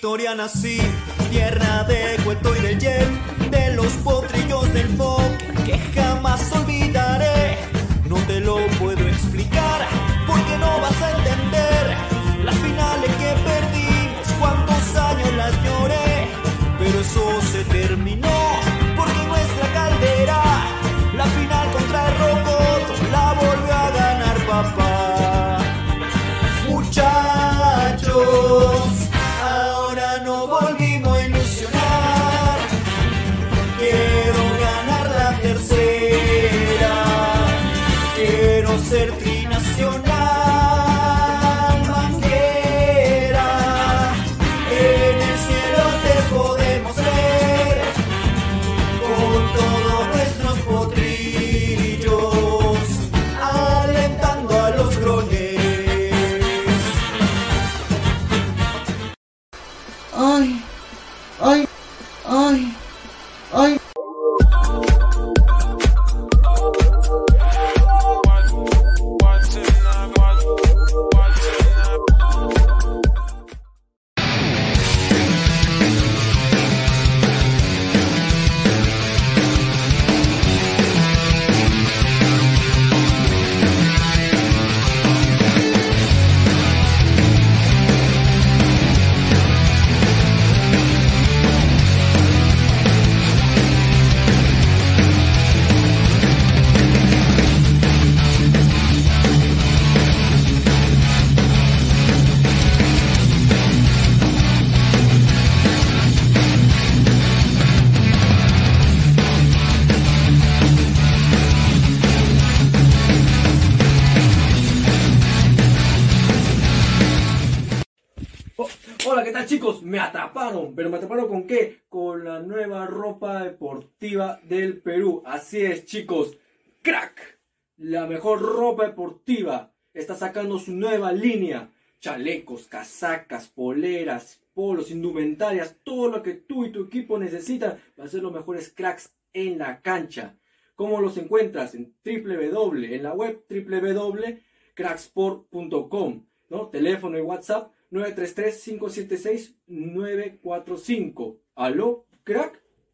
victoria nací, tierra de cuento y del yen, de los potrillos del folk que jamás olvidaré. No te lo puedo explicar porque no vas a entender las finales que perdimos, cuántos años las lloré, pero eso se terminó del Perú. Así es chicos, crack. La mejor ropa deportiva está sacando su nueva línea. Chalecos, casacas, poleras, polos, indumentarias, todo lo que tú y tu equipo necesitan para ser los mejores cracks en la cancha. ¿Cómo los encuentras? En www, en la web www.cracksport.com, ¿no? Teléfono y WhatsApp 933-576-945. ¿Aló, crack?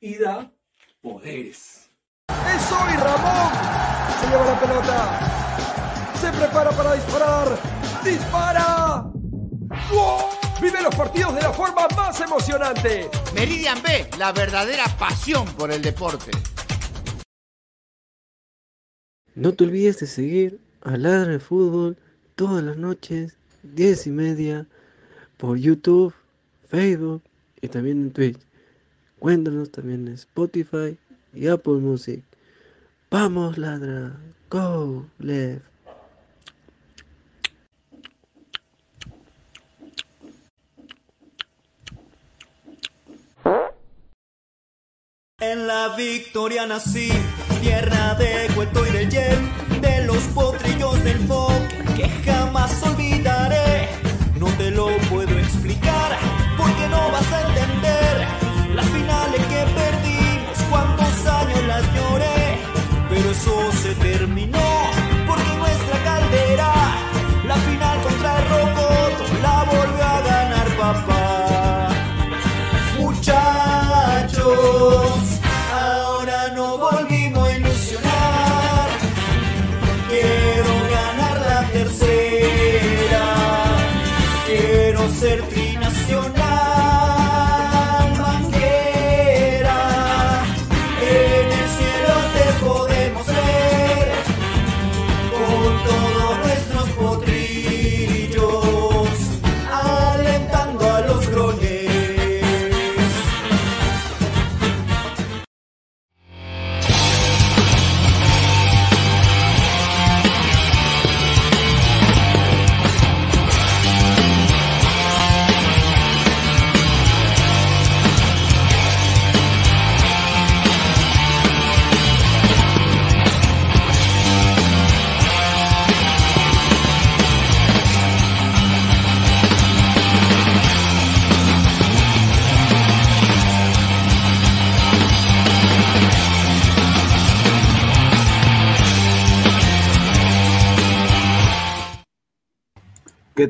Y da poderes. ¡Es hoy, Ramón! Se lleva la pelota. Se prepara para disparar. ¡Dispara! ¡Gol! Vive los partidos de la forma más emocionante. Meridian B, la verdadera pasión por el deporte. No te olvides de seguir a Ladra de Fútbol todas las noches, 10 y media, por YouTube, Facebook y también en Twitch. Cuéntanos también en Spotify y Apple Music. Vamos, Ladra. Go, left. En la victoria nací, tierra de cuento y del yen, de los potrillos del folk que jamás olvidaré.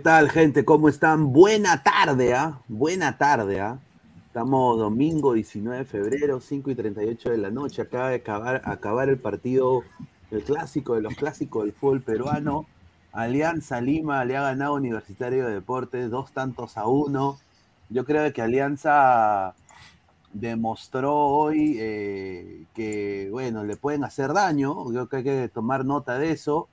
Tal, gente? ¿Cómo están? Buena tarde, ¿ah? Buena tarde, ¿ah? Estamos domingo 19 de febrero, 5 y 38 de la noche. Acaba de acabar, acabar el partido, el clásico de los clásicos del fútbol peruano. Alianza Lima le ha ganado Universitario de Deportes dos tantos a uno. Yo creo que Alianza demostró hoy eh, que, bueno, le pueden hacer daño. Creo que hay que tomar nota de eso.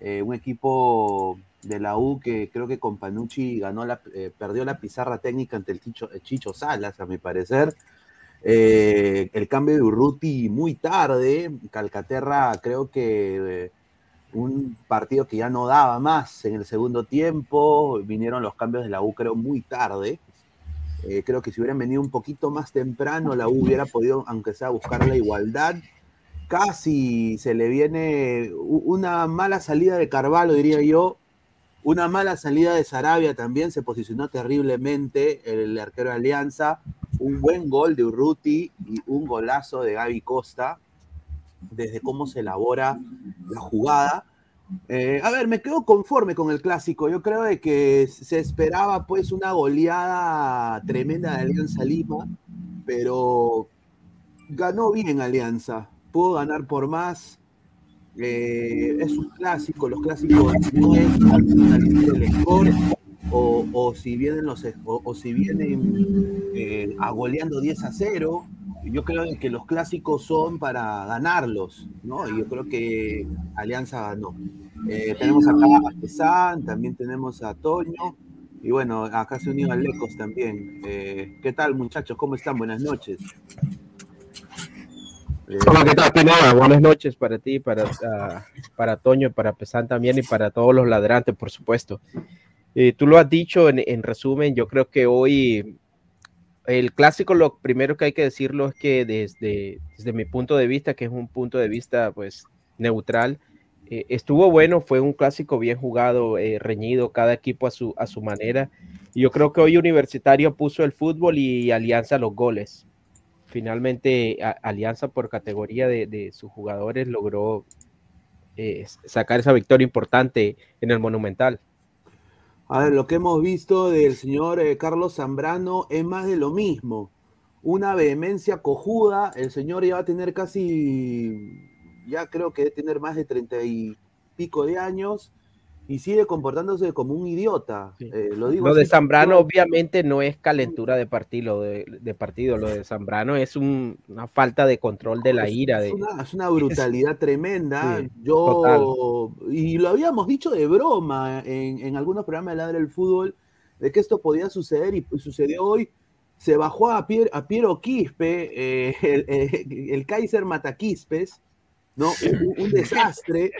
Eh, un equipo de la U que creo que con Panucci ganó la, eh, perdió la pizarra técnica ante el Chicho, Chicho Salas, a mi parecer. el cambio de Urruti muy tarde. Calcaterra creo que un partido que ya no daba más en el segundo tiempo. Vinieron los cambios de la U creo muy tarde. Eh, creo que si hubieran venido un poquito más temprano, la U hubiera podido, aunque sea, buscar la igualdad. Casi se le viene una mala salida de Carvalho, diría yo. Una mala salida de Sarabia también se posicionó terriblemente el arquero de Alianza. Un buen gol de Urruti y un golazo de Gaby Costa desde cómo se elabora la jugada. Eh, a ver, me quedo conforme con el clásico. Yo creo de que se esperaba pues una goleada tremenda de Alianza Lima, pero ganó bien Alianza. Pudo ganar por más. Eh, es un clásico, los clásicos no es el score, o, si vienen los o, si vienen eh, agoleando 10 a 0 yo creo que los clásicos son para ganarlos, ¿no? Y yo creo que Alianza ganó. Eh, tenemos acá a Pesán, también tenemos a Toño, y bueno, acá se unió a Lecos también. ¿Qué tal, muchachos? ¿Cómo están? Buenas noches. Eh, Hola, ¿qué tal, Buenas noches para ti, para, uh, para Toño, para Pesán también y para todos los ladrantes, por supuesto. tú lo has dicho en, en resumen, yo creo que hoy el clásico, lo primero que hay que decirlo es que desde, desde mi punto de vista, que es un punto de vista pues neutral, eh, estuvo bueno, fue un clásico bien jugado, eh, reñido, cada equipo a su, a su manera. Y yo creo que hoy Universitario puso el fútbol y Alianza los goles. Finalmente, Alianza por categoría de, de, sus jugadores logró eh, sacar esa victoria importante en el Monumental. A ver, lo que hemos visto del señor eh, Carlos Zambrano es más de lo mismo. Una vehemencia cojuda, el señor ya va a tener casi, ya creo que debe tener más de treinta y pico de años y sigue comportándose como un idiota. Eh, lo, digo lo de Zambrano obviamente no es calentura de partido, de, de partido. lo de Zambrano es una falta de control de la ira. Es, una, es una, brutalidad tremenda. Yo, y lo habíamos dicho de broma en, en algunos programas de Ladre del Fútbol, de que esto podía suceder y sucedió hoy. Se bajó a, Pier, a Piero Quispe, eh, el, el, Kaiser Mataquispes, ¿no? un, un desastre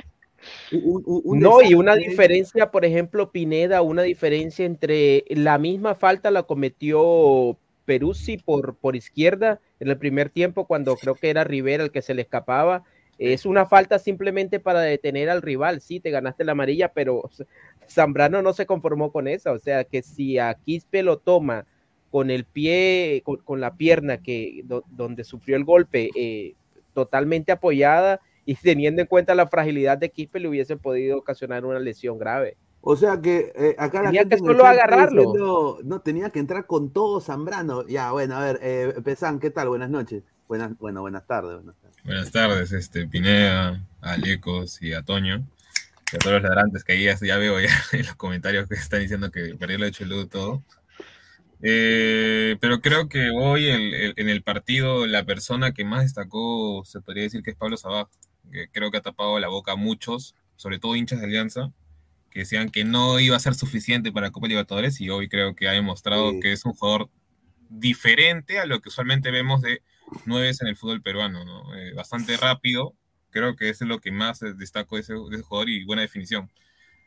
no, y una diferencia, por ejemplo, Pineda, una diferencia entre la misma falta la cometió Peruzzi por, por izquierda en el primer tiempo, cuando creo que era Rivera el que se le escapaba. Es una falta simplemente para detener al rival. Sí, te ganaste la amarilla, pero Zambrano no se conformó con eso. O sea, que si a Quispe lo toma con el pie, con, la pierna que donde sufrió el golpe, eh, totalmente apoyada, y teniendo en cuenta la fragilidad de Quispe le hubiese podido ocasionar una lesión grave. O sea que eh, acá la tenía que solo agarrarlo. no, tenía que entrar con todo Zambrano. Ya, bueno, a ver, eh, Pesán, ¿qué tal? Buenas noches. Buenas, bueno, buenas tardes. Buenas tardes, buenas tardes este, Pineda, a Alecos y a Toño. Y a todos los ladrantes que ahí ya, veo ya en los comentarios que están diciendo que perdió el todo. Eh, pero creo que hoy en el partido la persona que más destacó se podría decir que es Pablo Sabaj que creo que ha tapado la boca a muchos, sobre todo hinchas de Alianza, que decían que no iba a ser suficiente para Copa Libertadores y hoy creo que ha demostrado que es un jugador diferente a lo que usualmente vemos de nueve en el fútbol peruano, ¿no? Eh, bastante rápido, creo que eso es lo que más destaco de ese, jugador y buena definición.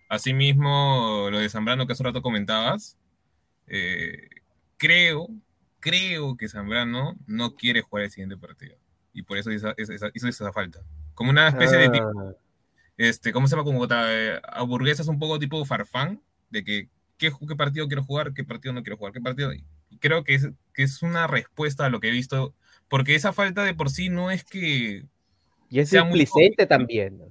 Asimismo, lo de Zambrano que hace un rato comentabas, eh, creo, creo que Zambrano no quiere jugar el siguiente partido y por eso hizo esa falta como una especie de tipo, ah. este, ¿cómo se llama? Como eh, hamburguesas un poco tipo farfán, de que ¿qué, qué partido quiero jugar, qué partido no quiero jugar, qué partido. Creo que es, que es una respuesta a lo que he visto, porque esa falta de por sí no es que. Y es sea también.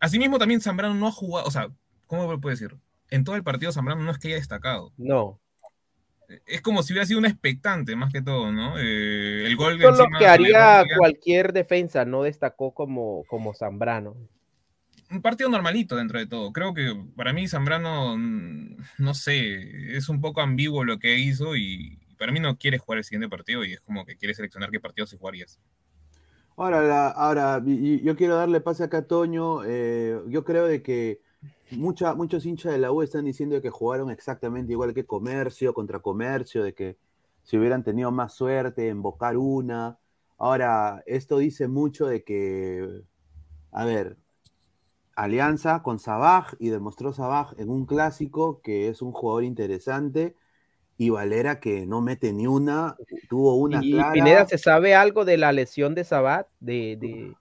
Asimismo, también Zambrano no ha jugado, o sea, ¿cómo puedo decir? en todo el partido Zambrano no es que haya destacado. No. Es como si hubiera sido un expectante, más que todo, ¿no? Eh, el gol Esto es lo que haría cualquier defensa, no destacó como, como Zambrano. un partido normalito dentro de todo. Creo que para mí Zambrano, mm, no sé, es un poco ambiguo lo que hizo y para mí no quiere jugar el siguiente partido y es como que quiere seleccionar qué partido se jugarías. Ahora, la- ahora yo quiero darle pase acá a Toño. eh, yo creo de que mucha, muchos hinchas de la U están diciendo que jugaron exactamente igual que Comercio contra Comercio, de que si hubieran tenido más suerte en bocar una. Ahora, esto dice mucho de que, a ver, alianza con Sabaj y demostró Sabaj en un clásico que es un jugador interesante y Valera que no mete ni una, tuvo una Y clara. Pineda, ¿se sabe algo de la lesión de Sabat? De, de...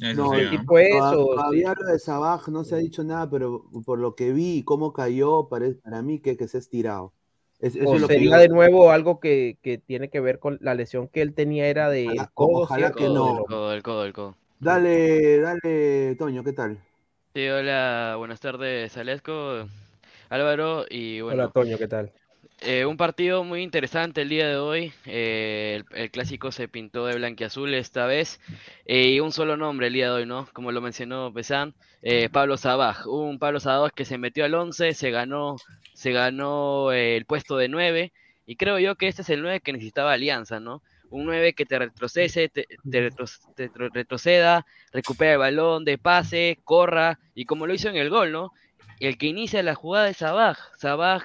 No, ¿Qué no, tipo es? toda- o- todavía lo de Sabaj no se ha dicho nada, pero por lo que vi y cómo cayó, pare- para mí que, que se ha estirado. Es- eso o es lo que sería yo- de nuevo algo que, que tiene que ver con la lesión que él tenía era de Ojalá- el codo, ojalá ¿cierto? que no. El codo, el codo, el codo. Dale, dale, Toño, ¿qué tal? Sí, hola, buenas tardes, Alesco, Álvaro, y bueno, Hola, Toño, ¿qué tal? Eh, un partido muy interesante el día de hoy. eh, el, clásico se pintó de blanquiazul esta vez. eh, y un solo nombre el día de hoy, ¿no? Como lo mencionó Pesán, Pablo Sabaj. Un Pablo Sabaj que se metió al 11, se ganó, se ganó el puesto de 9. Y creo yo que este es el 9 que necesitaba Alianza, ¿no? Un 9 que te te, retro- te tro- retroceda, recupera el balón de pase, corra, y como lo hizo en el gol, ¿no? El que inicia la jugada es Sabaj. Sabaj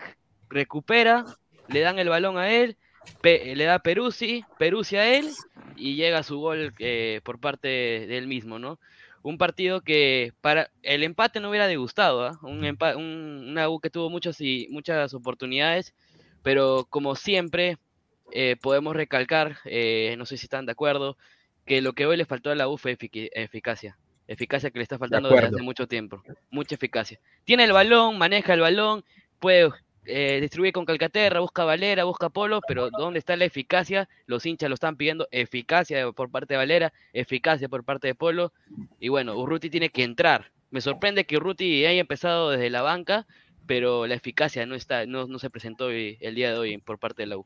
recupera, le dan el balón a él, le da Peruzzi, Peruzzi a él, y llega su gol eh, por parte de él mismo, ¿no? Un partido que para el empate no hubiera disgustado, ¿ah? Un, empa- un- una U que tuvo muchas, y, muchas oportunidades, pero como siempre eh, podemos recalcar, eh, no sé si están de acuerdo, que lo que hoy le faltó a la U fue eficacia. Eficacia que le está faltando desde hace mucho tiempo. Mucha eficacia. Tiene el balón, maneja el balón, puede eh, distribuir con Calcaterra, busca Valera, busca Polo, pero ¿dónde está la eficacia? Los hinchas lo están pidiendo eficacia por parte de Valera, eficacia por parte de Polo. Y bueno, Urruti tiene que entrar. Me sorprende que Urruti haya empezado desde la banca, pero la eficacia no está, no, no se presentó hoy- el día de hoy por parte de la U.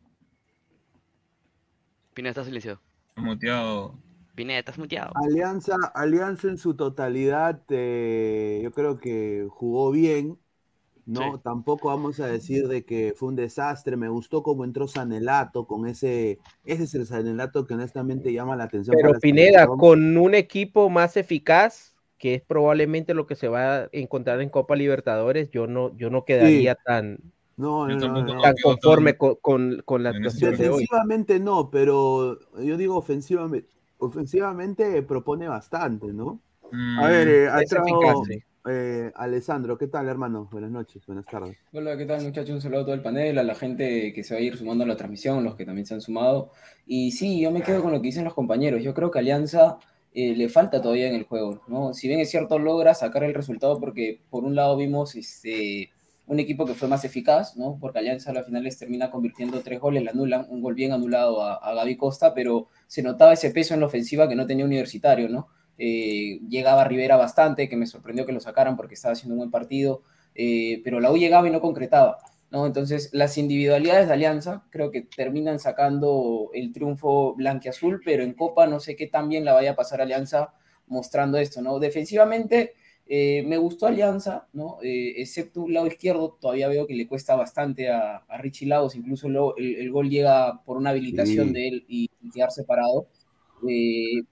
Pineda, estás silenciado. Muteado. Pineda, estás muteado. Alianza, Alianza en su totalidad, eh, yo creo que jugó bien, ¿no? Sí. Tampoco vamos a decir de que fue un desastre. Me gustó cómo entró Sanelato con ese, ese es el Sanelato que honestamente llama la atención. Pero para Pineda, con un equipo más eficaz, que es probablemente lo que se va a encontrar en Copa Libertadores, yo no, yo no quedaría tan, No, no, no, tan conforme con, con- con la actuación de hoy. Defensivamente no, pero yo digo ofensivamente, ofensivamente propone bastante, ¿no? Mm, A ver, eh, ha eficaz, sí. Eh, Alessandro, ¿qué tal, hermano? Buenas noches, buenas tardes. Hola, ¿qué tal muchachos? Un saludo a todo el panel, a la gente que se va a ir sumando a la transmisión, los que también se han sumado. Y sí, yo me quedo con lo que dicen los compañeros. Yo creo que Alianza eh, le falta todavía en el juego, ¿no? Si bien es cierto, logra sacar el resultado porque por un lado vimos este, un equipo que fue más eficaz, ¿no? Porque Alianza a la final les termina convirtiendo tres goles, le anulan, un gol bien anulado a, a Gaby Costa, pero se notaba ese peso en la ofensiva que no tenía Universitario, ¿no? Eh, llegaba Rivera bastante, que me sorprendió que lo sacaran porque estaba haciendo un buen partido, eh, pero la U llegaba y no concretaba, ¿no? Entonces, las individualidades de Alianza creo que terminan sacando el triunfo blanquiazul, pero en Copa no sé qué tan bien la vaya a pasar Alianza mostrando esto, ¿no? Defensivamente, eh, me gustó Alianza, ¿no? Eh, excepto un lado izquierdo, todavía veo que le cuesta bastante a, a Richie Lagos, incluso luego el, el gol llega por una habilitación Sí. de él y, y quedar separado. Eh,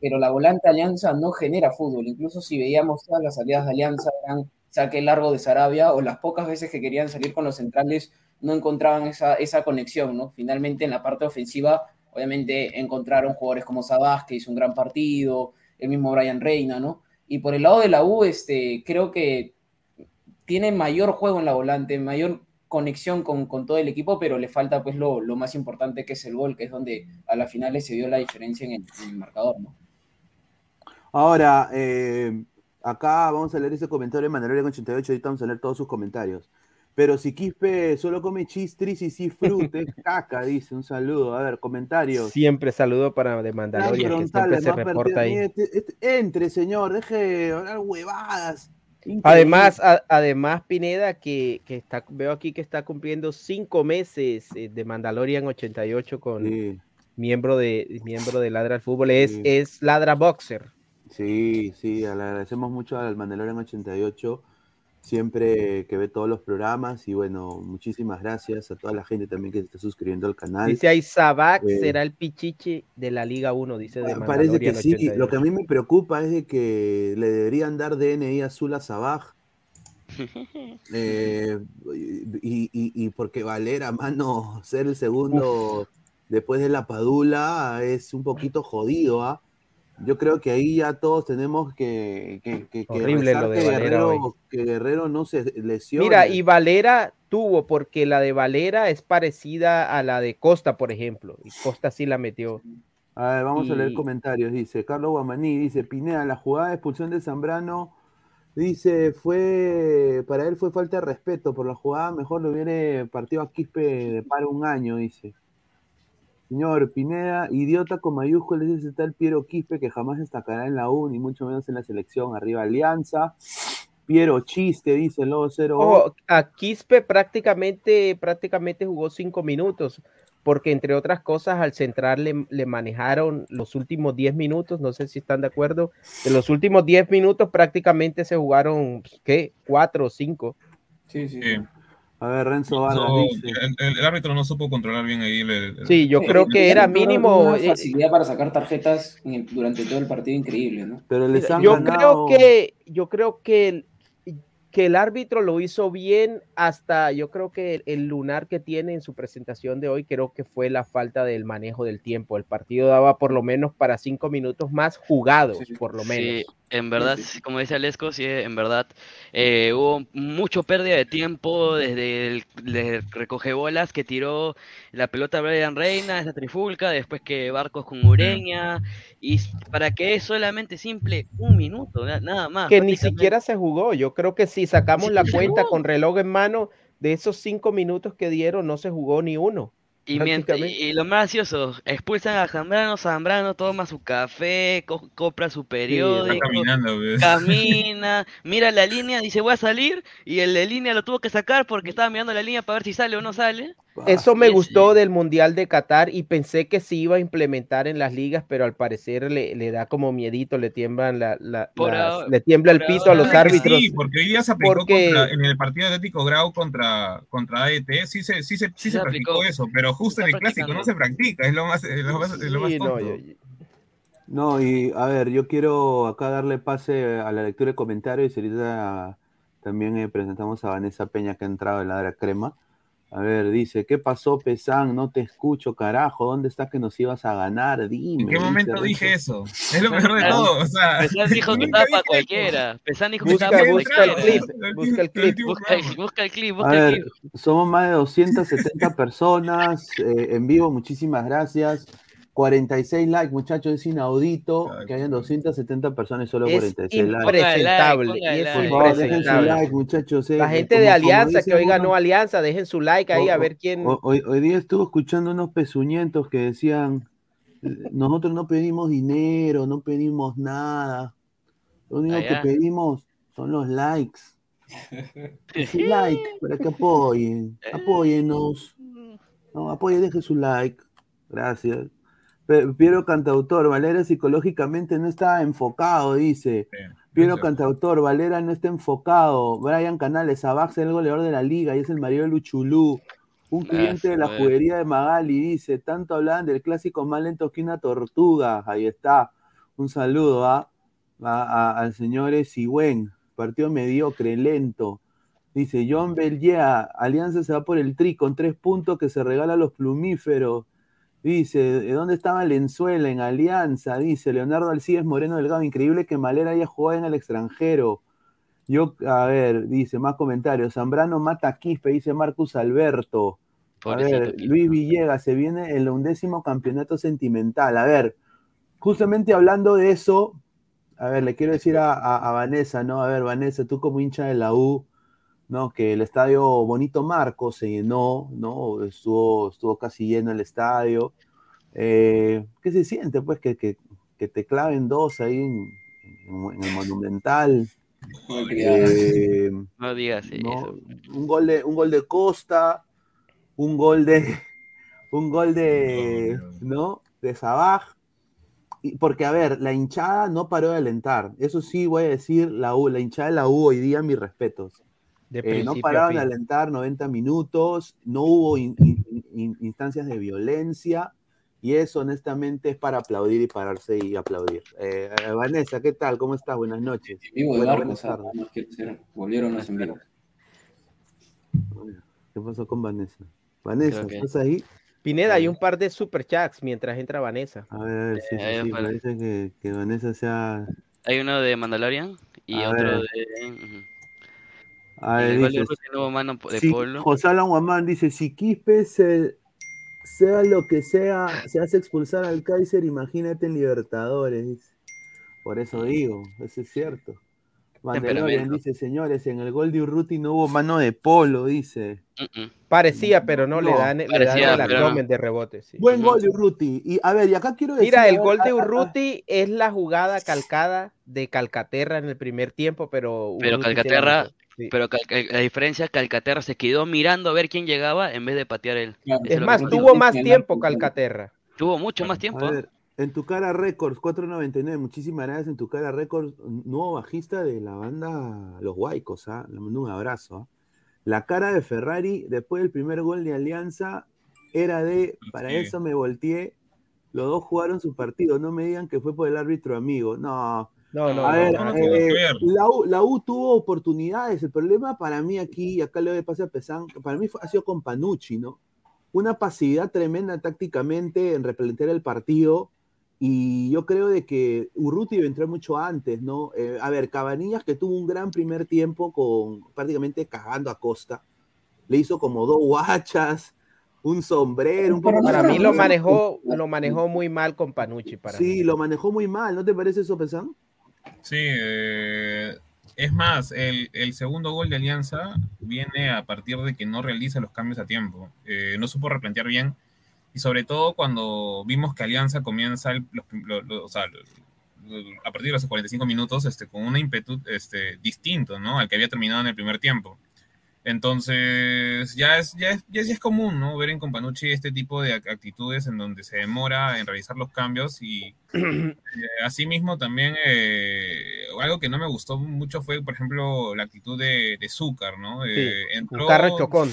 pero la volante Alianza no genera fútbol. Incluso si veíamos todas las salidas de Alianza, eran saque largo de Sarabia, o las pocas veces que querían salir con los centrales, no encontraban esa, esa conexión, ¿no? Finalmente, en la parte ofensiva, obviamente encontraron jugadores como Sabás, que hizo un gran partido, el mismo Brian Reina, ¿no? Y por el lado de la U, este, creo que tiene mayor juego en la volante, mayor conexión con, con todo el equipo, pero le falta pues lo, lo, más importante que es el gol, que es donde a la final se vio la diferencia en el, en el marcador, ¿no? Ahora, eh, acá vamos a leer ese comentario de Manuel 88, ahorita vamos a leer todos sus comentarios. Pero si Quispe solo come chistris y si frute, caca, dice, un saludo. A ver, comentarios. Siempre saludo para de Mandalorian, que siempre se reporta ahí. Este, este, entre, señor, deje de hablar huevadas. Además, a- además Pineda, que, que está, veo aquí que está cumpliendo cinco meses eh, de Mandalorian 88 con miembro de miembro de Ladra al Fútbol, es, Sí. es Ladra Boxer. Sí, sí, le agradecemos mucho al Mandalorian 88, siempre que ve todos los programas y bueno, muchísimas gracias a toda la gente también que se está suscribiendo al canal. Dice ahí Sabac Eh, será el pichichi de la Liga 1, dice de Pa- Parece que sí, 88. lo que a mí me preocupa es de que le deberían dar DNI azul a Sabaj. Eh, y, y- y porque Valera, mano, ser el segundo después de la Padula es un poquito jodido, ¿ah? Yo creo que ahí ya todos tenemos que, que, que- que Horrible lo de que Guerrero, que Guerrero no se lesione. Mira, y Valera tuvo, porque la de Valera es parecida a la de Costa, por ejemplo, y Costa sí la metió. A ver, vamos a leer comentarios. Dice Carlos Guamaní, dice Pineda, la jugada de expulsión de Zambrano, dice, fue, para él fue falta de respeto por la jugada, mejor lo hubiera partido a Quispe de paro un año, dice. Señor Pineda, idiota con mayúsculas, dice está el Piero Quispe que jamás destacará en la U, ni mucho menos en la selección, arriba Alianza. Piero Chiste, dice el Lobo 0. Ojo, a Quispe prácticamente, prácticamente jugó cinco minutos, porque entre otras cosas al central le, le manejaron los últimos 10 minutos, no sé si están de acuerdo, de los últimos 10 minutos prácticamente se jugaron, ¿qué? Cuatro o cinco. Sí, sí. A ver, Renzo Vargas No, dice. el, el- el árbitro no supo controlar bien ahí. el- el- Sí, yo el- creo que era mínimo, Una eh, facilidad para sacar tarjetas en durante todo el partido increíble, ¿no? Pero les han Yo ganado- creo que, yo creo que el, que el árbitro lo hizo bien hasta, yo creo que el, el lunar que tiene en su presentación de hoy, creo que fue la falta del manejo del tiempo. El partido daba por lo menos para cinco minutos más jugados, por lo menos. Sí, en verdad, sí, como dice Alesco, sí, en verdad eh, hubo mucho pérdida de tiempo desde el desde el recoge bolas que tiró la pelota Brian Reina, esa trifulca, después que Barcos con Ureña, y para que es solamente simple un minuto, na- nada más. que ni siquiera se jugó. Yo creo que si sacamos la cuenta con reloj en mano, de esos cinco minutos que dieron, no se jugó ni uno. Y, mientras- y lo más gracioso, expulsan a Zambrano, Zambrano toma su café, co- compra su periódico, caminando, pues. camina, mira la línea, dice voy a salir, y el de línea lo tuvo que sacar porque estaba mirando la línea para ver si sale o no sale. Eso me gustó del Mundial de Qatar y pensé que se iba a implementar en las ligas, pero al parecer le, le da como miedito, le tiemblan la, la- Por las- ahora- le tiembla el pito a los árbitros. Sí, porque hoy día se aplicó porque- contra- en el partido Atlético Grau contra, contra AET, sí se, sí se, sí se se practicó aplicó. eso, pero justo en el clásico no se practica, es lo más, es lo más, es lo más no, tonto. y a ver, yo quiero acá darle pase a la lectura de comentarios y ahorita también eh, presentamos a Vanessa Peña que ha entrado en la crema. A ver, dice, ¿qué pasó, Pesán? No te escucho, carajo. ¿Dónde estás que nos ibas a ganar? Dime. ¿En qué momento dije eso? Es lo mejor de todo, o sea. Pesán dijo que estaba para cualquiera. Pesán dijo que Busca, estaba para busca el cualquiera. clip, busca el clip. Busca el, busca el clip, A busca el ver, clip. somos más de 270 personas eh, en vivo, muchísimas gracias. 46 likes, muchachos, es inaudito que hayan 270 personas y solo Es 46 likes. impresentable. Póngale y like, es Por favor, dejen su like, muchachos. eh, La gente como- de Alianza que hoy uno- ganó Alianza, dejen su like ahí O- a ver quién. o- Hoy, hoy día estuve escuchando unos pezuñentos que decían, nosotros no pedimos dinero, no pedimos nada. Lo único que pedimos son los likes. Su like para que apoyen. Apóyennos. No, apoyen, dejen su like. Gracias. Piero Cantautor, Valera psicológicamente no está enfocado, dice. Piero Cantautor, Valera no está enfocado. Brian Canales, Abax es el goleador de la liga y es el marido de Luchulú. Un cliente de la juguería de Magali dice, tanto hablaban del clásico más lento que una tortuga. Ahí está. Un saludo a, a- al señor Esigüen. Partido mediocre, lento. Dice John Belgea, Alianza se va por el tri con tres puntos que se regala a los plumíferos. Dice, ¿de dónde estaba Lenzuela? En Alianza. Dice Leonardo Alcides Moreno Delgado. Increíble que Malera haya jugado en el extranjero. Yo, a ver, dice más comentarios. Zambrano mata a Quispe, dice Marcus Alberto. A ver. Luis Villegas, se viene el undécimo campeonato sentimental. A ver, justamente hablando de eso, a ver, le quiero decir a, a- a Vanessa, ¿no? A ver, Vanessa, tú como hincha de la U, ¿no? Que el estadio Bonito Marco se llenó, ¿no? Estuvo, estuvo casi lleno el estadio. Eh, ¿Qué se siente, pues, que, que- que te claven dos ahí en, en- en el Monumental? Eh, No digas no, un gol de un gol de Costa, un gol de un gol de no de Sabaj. Y- Porque, a ver, la hinchada no paró de alentar. Eso sí, voy a decir, la, U, la hinchada de la U hoy día, mis respetos. De Eh, no a pararon de alentar 90 minutos, no hubo in- in- in- instancias de violencia, y eso honestamente es para aplaudir y pararse y aplaudir. Eh, eh, Vanessa, ¿qué tal? ¿Cómo estás? Buenas noches. Vivo de barco, volvieron los en vivo. ¿Qué pasó con Vanessa? Vanessa, que- ¿estás ahí? Pineda, hay un par de superchats mientras entra Vanessa. A ver, a ver, sí, sí, ahí sí, afuera. parece que, que Vanessa sea... Hay uno de Mandalorian y A otro ver. de. A En ver, dice, mano de si Polo. José Alan Guamán dice, si Quispe se- sea lo que sea, se hace expulsar al Kaiser, imagínate en Libertadores. Por eso digo, eso es cierto. Mandalorian dice, señores, en el gol de Urruti no hubo mano de polo, dice. Parecía, pero no, le dan, le parecía, dan el no. abdomen de rebote. sí. Buen gol de Urruti. Y a ver, y acá quiero decir... Mira, el gol de a- a- Urruti es la jugada calcada de Calcaterra en el primer tiempo, pero Pero Urruti Calcaterra, sí. pero Cal- Cal- la diferencia, Calcaterra se quedó mirando a ver quién llegaba en vez de patear él. Eso Es más, que- tuvo más tiempo Calcaterra. Tuvo mucho más tiempo. A ver, en tu cara Records, 499, muchísimas gracias. En tu cara Records, nuevo bajista de la banda Los Guaicos, ¿ah? Le mando un abrazo. ¿ah? La cara de Ferrari, después del primer gol de Alianza, era de, para Sí. eso me volteé, los dos jugaron su partido, no me digan que fue por el árbitro amigo, no. No, no, A no, ver, no, no eh, U, la U tuvo oportunidades, el problema para mí aquí, y acá le doy pase a Pesán, para mí fue- ha sido con Panucci, ¿no? Una pasividad tremenda tácticamente en replantear el partido, y yo creo de que Urruti iba a entrar mucho antes, ¿no? Eh, a ver, Cabanillas que tuvo un gran primer tiempo con prácticamente cagando a Costa, le hizo como dos guachas, un sombrero, un poco Para mí lo manejó, lo manejó muy mal con Panucci. Para Sí, mí. lo manejó muy mal, ¿no te parece eso, Pesán? Sí, eh, es más, el, el segundo gol de Alianza viene a partir de que no realiza los cambios a tiempo. Eh, no supo replantear bien. Y sobre todo cuando vimos que Alianza comienza el- los prim- lo- lo- o sea, a partir de los 45 minutos este, con un ímpetu este, distinto ¿no? al que había terminado en el primer tiempo. Entonces, ya es, ya es, ya es, común, ¿no? Ver en Companucci este tipo de ac- actitudes en donde se demora en realizar los cambios y eh, asimismo también eh, algo que no me gustó mucho fue, por ejemplo, la actitud de, de Zúcar, ¿no? Sí, Eh, entró- un carro chocón.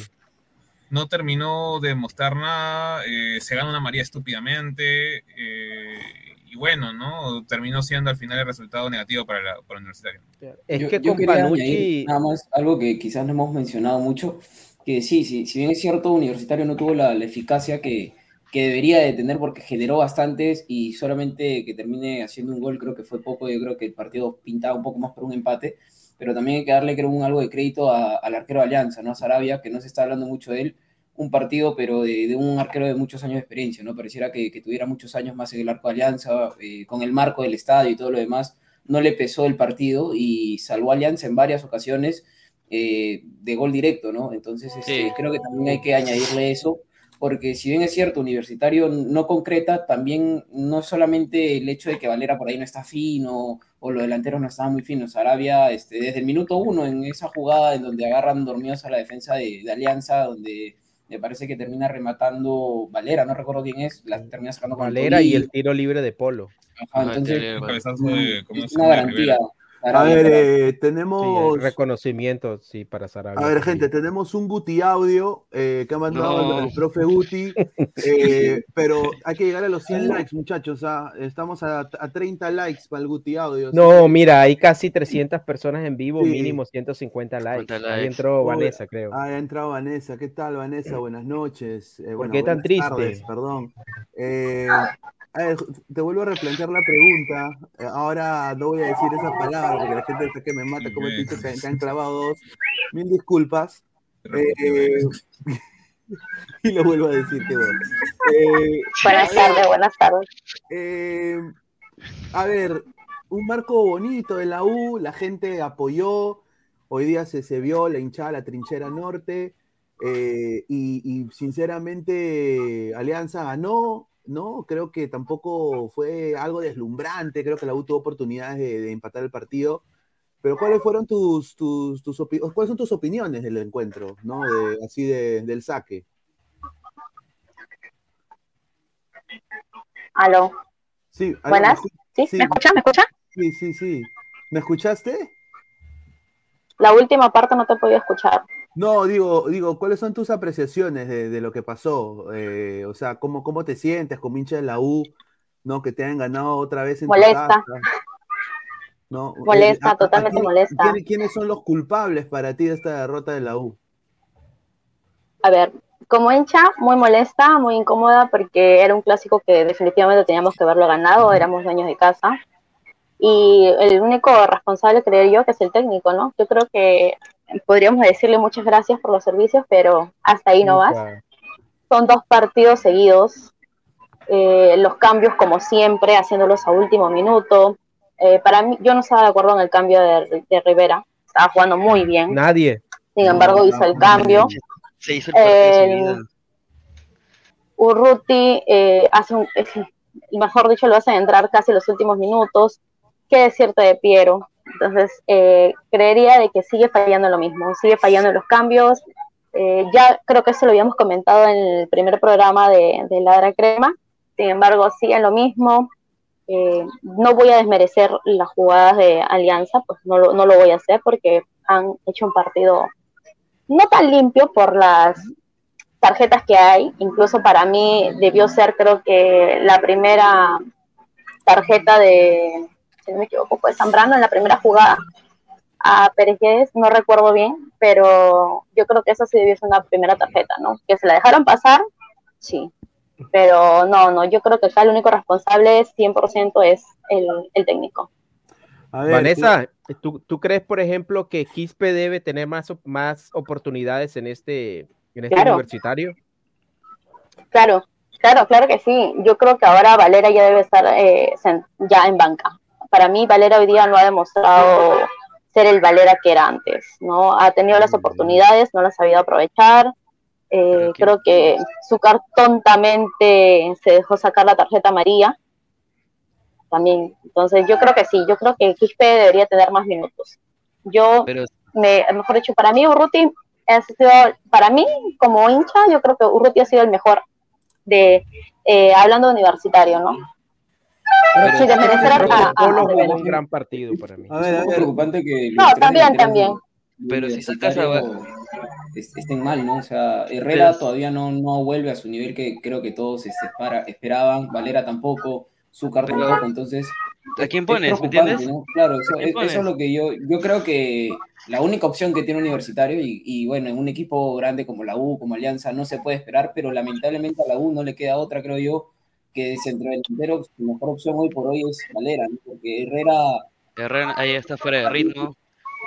No terminó de mostrar nada, eh, se gana una María estúpidamente, eh, y bueno, ¿no? Terminó siendo al final el resultado negativo para, la, para el universitario. Es Yo- que yo con quería Panucci. nada más algo que quizás no hemos mencionado mucho, que sí, sí, si bien es cierto, Universitario no tuvo la, la eficacia que, que debería de tener porque generó bastantes y solamente que termine haciendo un gol creo que fue poco, yo creo que el partido pintaba un poco más por un empate, pero también hay que darle creo un algo de crédito a- al arquero de Alianza, ¿no? A Sarabia, que no se está hablando mucho de él, un partido, pero de, de un arquero de muchos años de experiencia, ¿no? Pareciera que, que tuviera muchos años más en el arco de Alianza, eh, con el marco del estadio y todo lo demás, no le pesó el partido y salvó a Alianza en varias ocasiones eh, de gol directo, ¿no? Entonces, este, Sí. creo que también hay que añadirle eso, porque si bien es cierto, Universitario no concreta, también no solamente el hecho de que Valera por ahí no está fino o los delanteros no estaban muy finos. Arabia, este, desde el minuto uno, en esa jugada en donde agarran dormidos a la defensa de, de Alianza, donde me parece que termina rematando Valera, no recuerdo quién es, la termina sacando con Valera y el tiro libre de Polo. Ajá, entonces, Un cabezazo de- ¿cómo es una garantía. Rivera. A ver, eh, tenemos... reconocimiento, sí, para Sarabia. A ver, gente, tenemos un Guti audio eh, que ha mandado No. el, profe Guti, eh, pero hay que llegar a los 100 likes, muchachos. ah, Estamos a, a 30 likes para el Guti audio. No, mira, hay casi 300 personas en vivo, Sí. mínimo 150 likes. 50 Ahí likes. entró Uy, Vanessa, creo. Ah, ha entrado Vanessa. ¿Qué tal, Vanessa? Buenas noches. Eh, bueno, qué tan buenas triste? tardes, perdón. A ver, te vuelvo a replantear la pregunta. Eh, ahora no voy a decir esa palabra porque la gente está que me mata. Como te que te han clavado dos. Mil disculpas. Eh, y lo vuelvo a decir, qué bueno. Eh, Buenas tardes, buenas tardes. eh, a ver, un marco bonito de la U, la gente apoyó, hoy día se, se vio la hinchada, la trinchera norte, eh, y, y sinceramente Alianza ganó, ¿no? Creo que tampoco fue algo deslumbrante, creo que la U tuvo oportunidades de, de empatar el partido, Pero ¿cuáles fueron tus, tus, tus cuáles son tus opiniones del encuentro, ¿no? De, así de, del saque. Aló. Sí, aló, Buenas. ¿me escu- ¿Sí? ¿Me escuchas? ¿Me escuchas? Sí, sí, sí. ¿Me escuchaste? La última parte no te podía escuchar. No, digo, digo, ¿cuáles son tus apreciaciones de, de lo que pasó? Eh, o sea, ¿cómo, ¿cómo te sientes como hincha de la U, ¿no? Que te hayan ganado otra vez en tu Molesta. casa, ¿no? Molesta, Eh, a- a- totalmente quién- molesta. quién- ¿Quiénes son los culpables para ti de esta derrota de la U? A ver, como hincha, muy molesta, muy incómoda, porque era un clásico que definitivamente teníamos que haberlo ganado, éramos dueños de casa. Y el único responsable, creo yo, que es el técnico, ¿no? Yo creo que podríamos decirle muchas gracias por los servicios, pero hasta ahí no vas. Son dos partidos seguidos, eh, los cambios como siempre, haciéndolos a último minuto. Eh, para mí, yo no estaba de acuerdo en el cambio de, de Rivera, estaba jugando muy bien, Nadie. sin embargo hizo el cambio. Se hizo el partido seguido. Urruti eh, hace un, mejor dicho, lo hacen entrar casi los últimos minutos. ¿Qué decirte de Piero? Entonces, eh, creería de que sigue fallando lo mismo, sigue fallando los cambios. Eh, ya creo que eso lo habíamos comentado en el primer programa de, de Ladra Crema. Sin embargo, sigue en lo mismo. Eh, no voy a desmerecer las jugadas de Alianza, pues no lo, no lo voy a hacer porque han hecho un partido no tan limpio por las tarjetas que hay. Incluso para mí debió ser, creo que la primera tarjeta de, si no me equivoco, fue Zambrano en la primera jugada a Pérez Guedes, no recuerdo bien, pero yo creo que esa sí debió ser una primera tarjeta, ¿no? Que se la dejaron pasar, sí. Pero no, no, yo creo que acá el único responsable 100% es el, el técnico. A ver, Vanessa, ¿tú, tú crees, por ejemplo, que Quispe debe tener más, más oportunidades en este, en este Claro. universitario? Claro, claro, claro que sí. Yo creo que ahora Valera ya debe estar eh, ya en banca. Para mí, Valera hoy día no ha demostrado ser el Valera que era antes, ¿no? Ha tenido las oportunidades, no las ha sabido aprovechar. Eh, creo que Zúcar tontamente se dejó sacar la tarjeta amarilla. También, entonces yo creo que sí, yo creo que Quispe debería tener más minutos. Yo, Pero me, mejor dicho, para mí Urruti ha sido, para mí como hincha, yo creo que Urruti ha sido el mejor de, eh, hablando de universitario, ¿no? Pero desmerecer a, Polo jugó un gran partido para mí. A ver, es preocupante que No, también, también. Pero si sacas a- estén mal, ¿no? O sea, Herrera Pero- todavía no, no vuelve a su nivel que creo que todos para- esperaban, Valera tampoco, Zúcar Pero- tampoco, entonces ¿A quién es pones? ¿Me preocupante, entiendes? ¿no? Claro, eso, ¿A quién es- eso es lo que yo, yo creo que la única opción que tiene Universitario, y, y bueno, en un equipo grande como la U, como Alianza, no se puede esperar, pero lamentablemente a la U no le queda otra, creo yo, que de centrodelantero, su mejor opción hoy por hoy es Valera, ¿no? porque Herrera Herrera ahí está fuera de ritmo.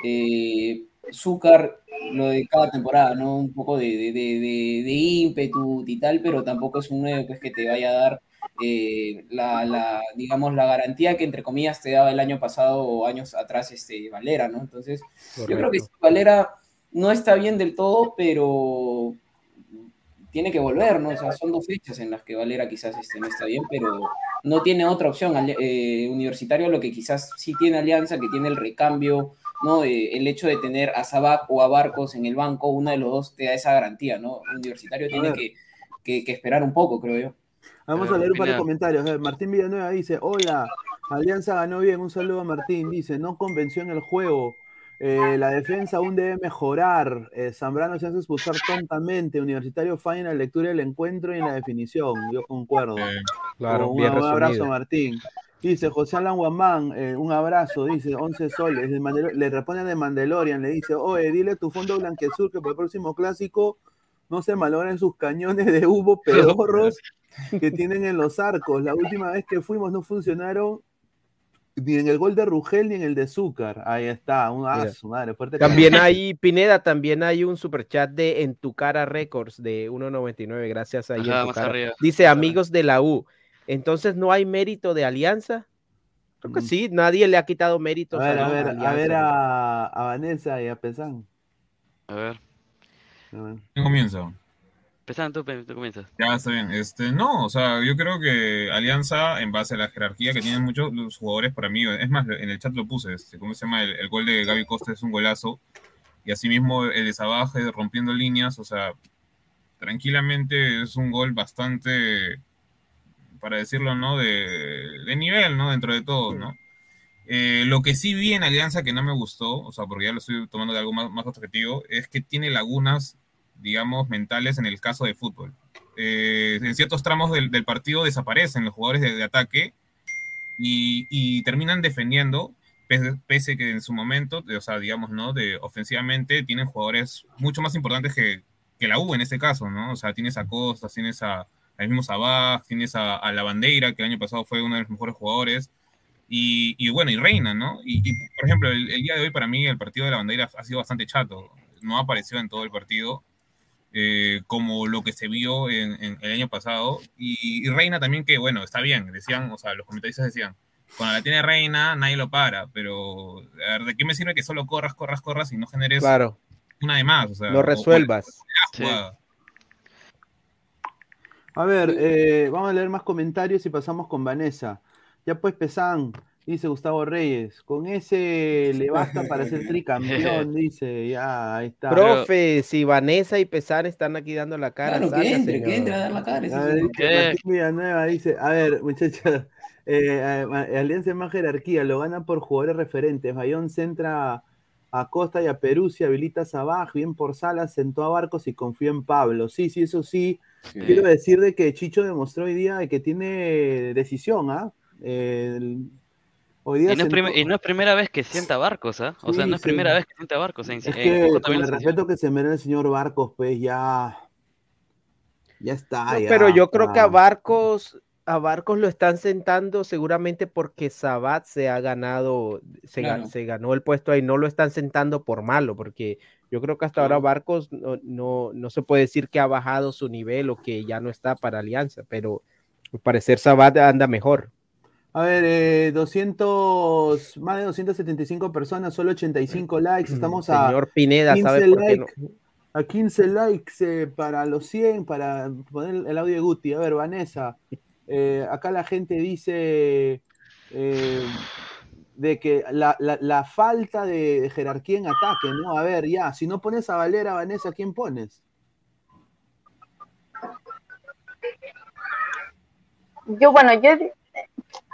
eh, Zúcar, lo de cada temporada, ¿no? Un poco de, de, de, de- de ímpetu y tal, pero tampoco es un nuevo pues, que te vaya a dar eh, la, la, digamos, la garantía que entre comillas te daba el año pasado o años atrás este, Valera, ¿no? Entonces, yo creo que sí, Valera no está bien del todo, pero tiene que volver, ¿no? O sea, son dos fechas en las que Valera quizás este, no está bien, pero no tiene otra opción. Eh, universitario lo que quizás sí tiene Alianza, que tiene el recambio, ¿no? Eh, el hecho de tener a Sabac o a Barcos en el banco, uno de los dos te da esa garantía, ¿no? Universitario tiene que, que- que esperar un poco, creo yo. Vamos A leer un par de comentarios. A ver, Martín Villanueva dice, hola, Alianza ganó bien, un saludo a Martín. Dice, no convenció en el juego. Eh, la defensa aún debe mejorar. Eh, Zambrano se hace expulsar tontamente. Universitario falla en la lectura del encuentro y en la definición. Yo concuerdo. Eh, Claro, un, bien un abrazo, resumido. Martín. Dice José Alan Guamán, eh, un abrazo, dice 11 soles. de le responde de Mandalorian, le dice, oye, dile a tu fondo blanquezur que para el próximo clásico no se malogren sus cañones de humo pedorros que tienen en los arcos. La última vez que fuimos no funcionaron ni en el gol de Rugel ni en el de Zúcar. Ahí está, un ah, su madre, fuerte También hay, Pineda, también hay un superchat de En tu cara Records de 1.99, gracias arriba. Dice amigos de la U. Entonces no hay mérito de alianza. Creo que Mm. sí, nadie le ha quitado A méritos ver, a ver, a ver a, a Vanessa y a Pesán. A ver. A ver. ¿Quién comienza? Pesan, tú, tú comienzas. Ya, está bien. Este, no, o sea, yo creo que Alianza, en base a la jerarquía que tienen muchos jugadores para mí, es más, en el chat lo puse, este, ¿cómo se llama? El, gol de Gaby Costa es un golazo, y asimismo el de Sabaje rompiendo líneas, o sea, tranquilamente es un gol bastante, para decirlo, ¿no? De, de nivel, ¿no? Dentro de todo, ¿no? Eh, lo que sí vi en Alianza que no me gustó, o sea, porque ya lo estoy tomando de algo más, más objetivo, es que tiene lagunas, digamos, mentales en el caso de fútbol. Eh, en ciertos tramos del, del, partido desaparecen los jugadores de, de ataque y, y, terminan defendiendo, pese, pese, que en su momento, o sea, digamos, ¿no? De ofensivamente tienen jugadores mucho más importantes que, que la U en este caso, ¿no? O sea, tienes a Costa, tienes a, al mismo Sabaj, tienes a, a, La Bandeira, que el año pasado fue uno de los mejores jugadores, y, y bueno, y Reina, ¿no? Y, y por ejemplo, el, el, día de hoy para mí el partido de La Bandeira ha sido bastante chato, no apareció en todo el partido, eh, como lo que se vio en, en el año pasado, y, y, Reina también que, bueno, está bien, decían, o sea, los comentaristas decían, cuando la tiene Reina nadie lo para, pero a ver, ¿de qué me sirve que solo corras, corras, corras y no generes... Claro una de más. O sea, lo resuelvas. O, o, a ver, eh, vamos a leer más comentarios y pasamos con Vanessa. Ya pues, Pesán, dice Gustavo Reyes, con ese le basta para ser tricampeón, dice, ya, ahí está. Profe, si Vanessa y Pesán están aquí dando la cara, claro, salga, que entre, señor. que entre a dar la cara. A ver, Martín Villanueva dice, a ver, muchachos, eh, Alianza más jerarquía, lo ganan por jugadores referentes. Bayón centra a Costa y a Perú, si habilita a Sabaj, bien por Salas, sentó a Barcos y confió en Pablo. Sí, sí, eso sí. sí. Quiero decir de que Chicho demostró hoy día de que tiene decisión, ¿ah? ¿eh? Hoy día y, no sentó... y, no es primera vez que sienta Barcos, ¿ah? ¿eh? O sí, sea, no es sí. primera vez que sienta Barcos. En, es que, con el respeto que se merece el señor Barcos, pues ya... Ya está. No, ya, pero yo creo ah. que a Barcos a Barcos lo están sentando seguramente porque Sabat se ha ganado, se, claro. se, ganó el puesto ahí, no lo están sentando por malo, porque yo creo que hasta ahora Barcos no, no, no, se puede decir que ha bajado su nivel o que ya no está para Alianza, pero al parecer Sabat anda mejor. A ver, eh, 200, más de 275 personas, solo 85 likes, estamos a... Señor Pineda, 15 ¿sabe por like, qué no? A 15 likes eh, para los 100, para poner el audio de Guti. A ver, Vanessa, eh, acá la gente dice eh, de que la, la, la falta de, de, jerarquía en ataque, ¿no? A ver, ya, si no pones a Valera, Vanessa, ¿quién pones? Yo, bueno, yo,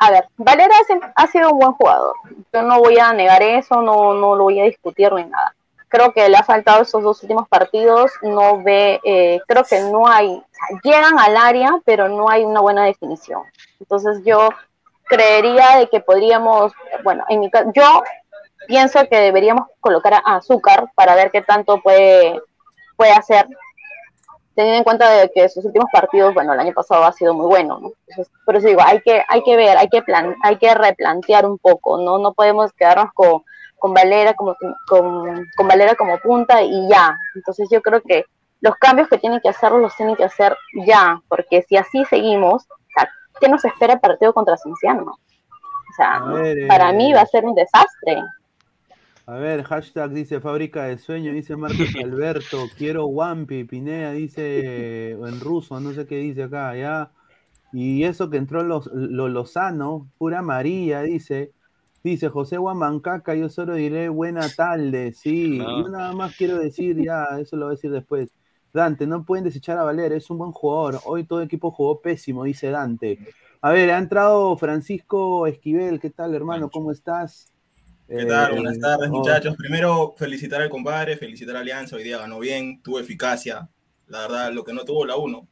a ver, Valera ha sido un buen jugador. Yo no voy a negar eso, no, no lo voy a discutir ni nada. Creo que le ha faltado esos dos últimos partidos, no ve, eh, creo que no hay, llegan al área, pero no hay una buena definición. Entonces yo creería de que podríamos, bueno, en mi yo pienso que deberíamos colocar a Azúcar para ver qué tanto puede, puede hacer, teniendo en cuenta de que sus últimos partidos, bueno, el año pasado ha sido muy bueno, ¿no? Entonces, por eso digo, hay que, hay que ver, hay que, plan, hay que replantear un poco, ¿no? No podemos quedarnos con con Valera como, con, con, Valera como punta y ya. Entonces yo creo que los cambios que tienen que hacer los tienen que hacer ya, porque si así seguimos, ¿qué nos espera el partido contra Cienciano? O sea, para eh, mí va a ser un desastre. A ver, hashtag dice fábrica de sueño, dice Marcos Alberto, quiero Wampi, Pinea dice en ruso, no sé qué dice acá, ya. Y eso que entró los, los Lozano, pura María, dice, Dice José Guamancaca, yo solo diré buena tarde, sí. No. Yo nada más quiero decir, ya, eso lo voy a decir después. Dante, no pueden desechar a Valera, es un buen jugador. Hoy todo el equipo jugó pésimo, dice Dante. A ver, ha entrado Francisco Esquivel, ¿qué tal, hermano? ¿Cómo estás? ¿Qué tal? Buenas tardes, oh. muchachos. Primero, felicitar al compadre, felicitar a Alianza. Hoy día ganó bien, tuvo eficacia. La verdad, lo que no tuvo la 1.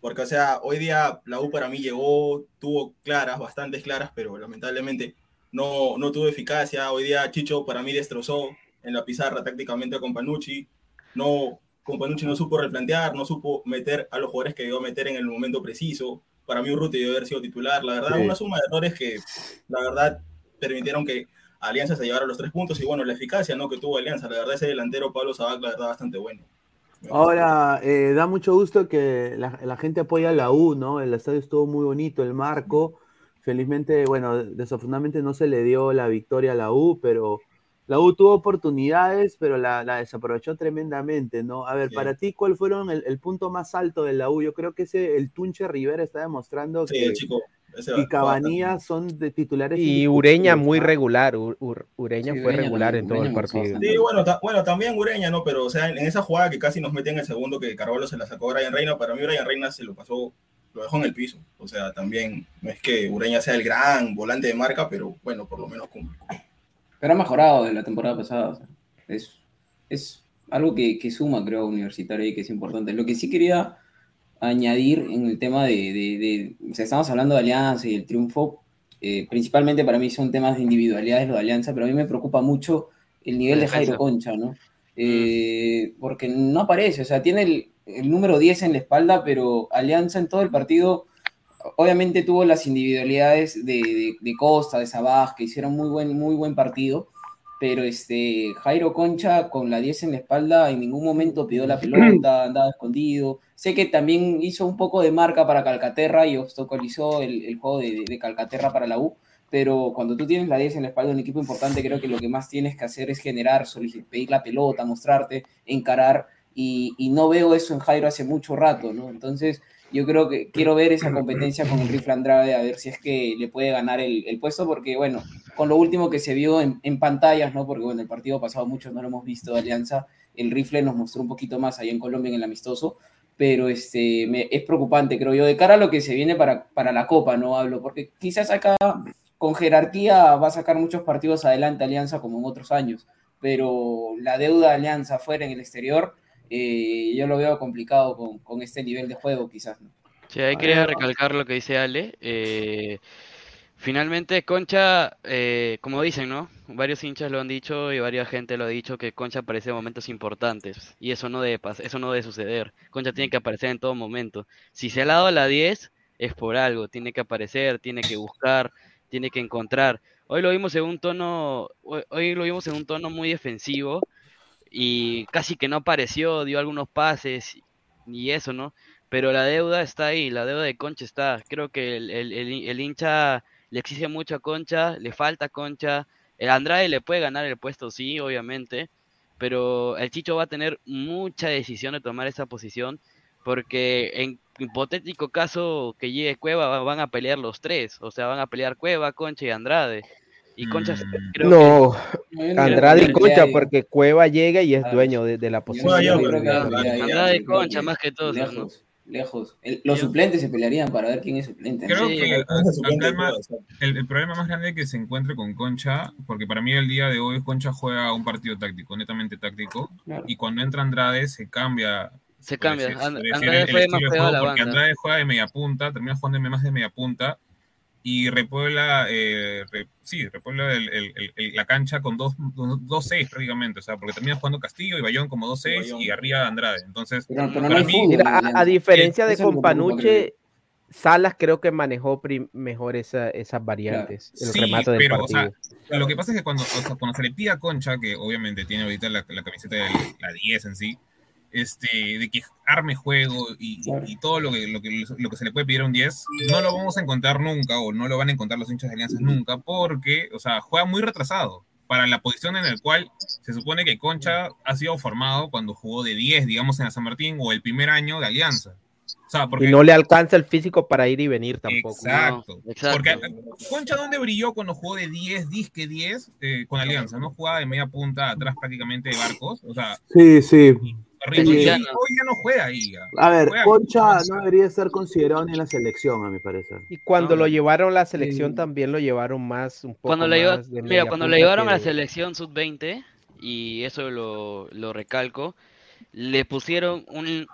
Porque, o sea, hoy día la U para mí llegó, tuvo claras, bastantes claras, pero lamentablemente no, no tuvo eficacia. Hoy día Chicho para mí destrozó en la pizarra tácticamente con Panucci. No, con Panucci no supo replantear, no supo meter a los jugadores que debió meter en el momento preciso. Para mí Urruti debió haber sido titular. La verdad, sí. una suma de errores que la verdad permitieron que Alianza se llevara los tres puntos y bueno, la eficacia ¿no? que tuvo Alianza. La verdad, ese delantero Pablo Sabac, la verdad, bastante bueno. Ahora, eh, da mucho gusto que la, la, gente apoya a la U, ¿no? El estadio estuvo muy bonito, el marco. Felizmente, bueno, desafortunadamente no se le dio la victoria a la U, pero la U tuvo oportunidades, pero la, la desaprovechó tremendamente, ¿no? A ver, Sí. para ti, ¿cuál fueron el, el punto más alto de la U? Yo creo que ese, el Tunche Rivera está demostrando Sí, que, el chico. y Cabanillas son de titulares. Y Ureña muy ¿ah? regular. Ur- Ur- Ureña Sí, fue Ureña regular también, en todo el Ureña gustó partido. Sí, bueno, ta- bueno, también Ureña, ¿no? Pero, o sea, en, en esa jugada que casi nos meten el segundo que Carvalho se la sacó a Brian Reina, para mí Brian Reina se lo pasó, lo dejó en el piso. O sea, también no es que Ureña sea el gran volante de marca, pero bueno, por lo menos cumple. Pero ha mejorado de la temporada pasada. o sea, es, es algo que, que suma, creo, Universitario y que es importante. Lo que sí quería añadir en el tema de, de- de- o sea, estamos hablando de Alianza y el triunfo, eh, principalmente para mí son temas de individualidades lo de Alianza, pero a mí me preocupa mucho el nivel de Jairo. Concha, ¿no? Eh, porque no aparece, o sea, tiene el, el número 10 en la espalda, pero Alianza en todo el partido obviamente tuvo las individualidades de, de- de Costa, de Sabaj, que hicieron muy buen, muy buen partido, pero este, Jairo Concha con la 10 en la espalda en ningún momento pidió la pelota, andaba escondido. Sé que también hizo un poco de marca para Calcaterra y obstaculizó el, el juego de, de Calcaterra para la U, pero cuando tú tienes la 10 en la espalda de un equipo importante, creo que lo que más tienes que hacer es generar, pedir la pelota, mostrarte, encarar, y, y no veo eso en Jairo hace mucho rato, ¿no? Entonces, yo creo que quiero ver esa competencia con el Rifle Andrade, a ver si es que le puede ganar el, el puesto, porque bueno, con lo último que se vio en, en pantallas, ¿no? Porque bueno, el partido pasado muchos no lo hemos visto de Alianza, el Rifle nos mostró un poquito más allá en Colombia en el amistoso, pero este, me- es preocupante, creo yo, de cara a lo que se viene para, para la Copa, no hablo, porque quizás acá con jerarquía va a sacar muchos partidos adelante Alianza como en otros años, pero la deuda de Alianza fuera en el exterior, eh, yo lo veo complicado con, con este nivel de juego quizás. ¿no? Sí, ahí quería recalcar lo que dice Ale. eh, finalmente, Concha, eh, como dicen, ¿no? Varios hinchas lo han dicho y varias gente lo ha dicho que Concha aparece en momentos importantes y eso no debe pas- eso no debe suceder. Concha tiene que aparecer en todo momento. Si se ha dado la 10 es por algo, tiene que aparecer, tiene que buscar, tiene que encontrar. Hoy lo vimos en un tono, hoy, hoy lo vimos en un tono muy defensivo y casi que no apareció, dio algunos pases y eso, ¿no? Pero la deuda está ahí, la deuda de Concha está. Creo que el, el- el- hincha le exige mucho a Concha, le falta Concha. El Andrade le puede ganar el puesto, sí, obviamente, pero el Chicho va a tener mucha decisión de tomar esa posición, porque en hipotético caso que llegue Cueva va- van a pelear los tres, o sea, van a pelear Cueva, Concha y Andrade. Y Concha creo No, que... Andrade y Concha, porque Cueva llega y es dueño de, de la posición. yo creo que Andrade- y Concha más que todo. Lejos, lejos. El- los suplentes se pelearían para ver quién es suplente. Creo Sí, que el problema, el, el problema más grande es que se encuentre con Concha, porque para mí el día de hoy Concha juega un partido táctico, netamente táctico, Claro. y cuando entra Andrade se cambia. Se cambia. Andrade el- el fue estilo más pegado a la porque banda. Andrade juega de media punta, termina jugando de más de media punta, y Repuebla, eh, re- sí, Repuebla el- el- el- el- la cancha con dos, dos, dos seis prácticamente, o sea, porque termina jugando Castillo y Bayón como dos seis y arriba Andrade. Entonces, Pero- pero no para hay mí, fútbol. Mira, a, a diferencia de es Companuche, Salas creo que manejó mejor esa- esas variantes, el Sí, remate del pero, o sea, lo que pasa es que cuando, o sea, cuando se le pide a Concha, que obviamente tiene ahorita la, la camiseta de la 10 en sí, este, de que arme juego y, y todo lo que, lo, que, lo que se le puede pedir a un 10, no lo vamos a encontrar nunca o no lo van a encontrar los hinchas de Alianzas nunca, porque, o sea, juega muy retrasado para la posición en la cual se supone que Concha ha sido formado cuando jugó de 10, digamos, en la San Martín o el primer año de Alianza. O sea, porque Y no le alcanza el físico para ir y venir tampoco. Exacto. exacto. Porque Concha, ¿dónde brilló cuando jugó de 10, disque 10 eh, con Alianza? ¿No jugaba de media punta atrás prácticamente de barcos? O sea, Sí, sí. horrible. Sí. Y hoy ya no juega ahí. ya. A ver, Juega Concha con- no debería estar considerado ni en la selección, a mi parecer. Y cuando lo llevaron a la selección también lo llevaron más un poco Cuando lleva- más de mira, cuando le llevaron a la que- selección sub-20, y eso lo, lo recalco, le pusieron un,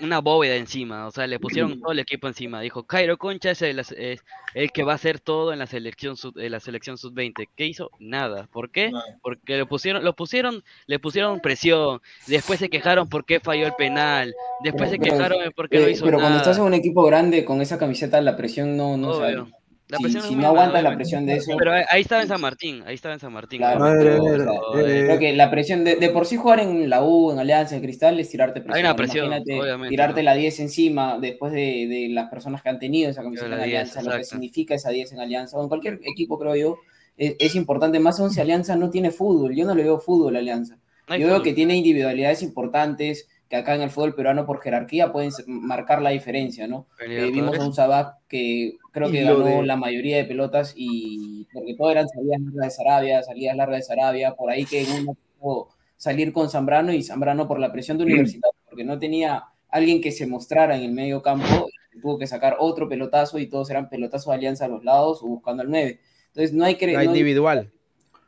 una bóveda encima, o sea, le pusieron todo el equipo encima. Dijo, Cairo Concha es el, es el que va a hacer todo en la selección sub, en la selección sub-20. ¿Qué hizo? Nada. ¿Por qué? Porque le pusieron, lo pusieron, le pusieron presión, después se quejaron porque falló el penal, después se Pero- quejaron porque no eh, hizo pero cuando estás en un equipo grande con esa camiseta, la presión no, no Obvio. sale. La Si- presión no aguantas la presión de eso. Pero ahí, estaba en San Martín, ahí estaba en San Martín. Claro, pero, Pero, eh, creo que la presión de, de por sí jugar en la U, en Alianza, en Cristal es tirarte presión. Hay una presión, Imagínate obviamente, tirarte ¿no? la 10 encima después de, de las personas que han tenido esa camiseta en 10, Alianza, lo que significa esa 10 en Alianza o en cualquier equipo, creo yo. es, es importante, más aún si Alianza no tiene fútbol, yo no le veo fútbol a Alianza. No Yo veo que tiene individualidades importantes que acá en el fútbol peruano por jerarquía pueden marcar la diferencia, ¿no? Eh, vimos a un Sabac que creo que ganó de- la mayoría de pelotas y porque todo eran salidas largas de Sarabia, salidas largas de Sarabia, por ahí que uno pudo salir con Zambrano y Zambrano por la presión de Universidad, porque no tenía alguien que se mostrara en el medio campo, tuvo que sacar otro pelotazo y todos eran pelotazos de alianza a los lados o buscando al 9. Entonces no hay que... La no hay- individual.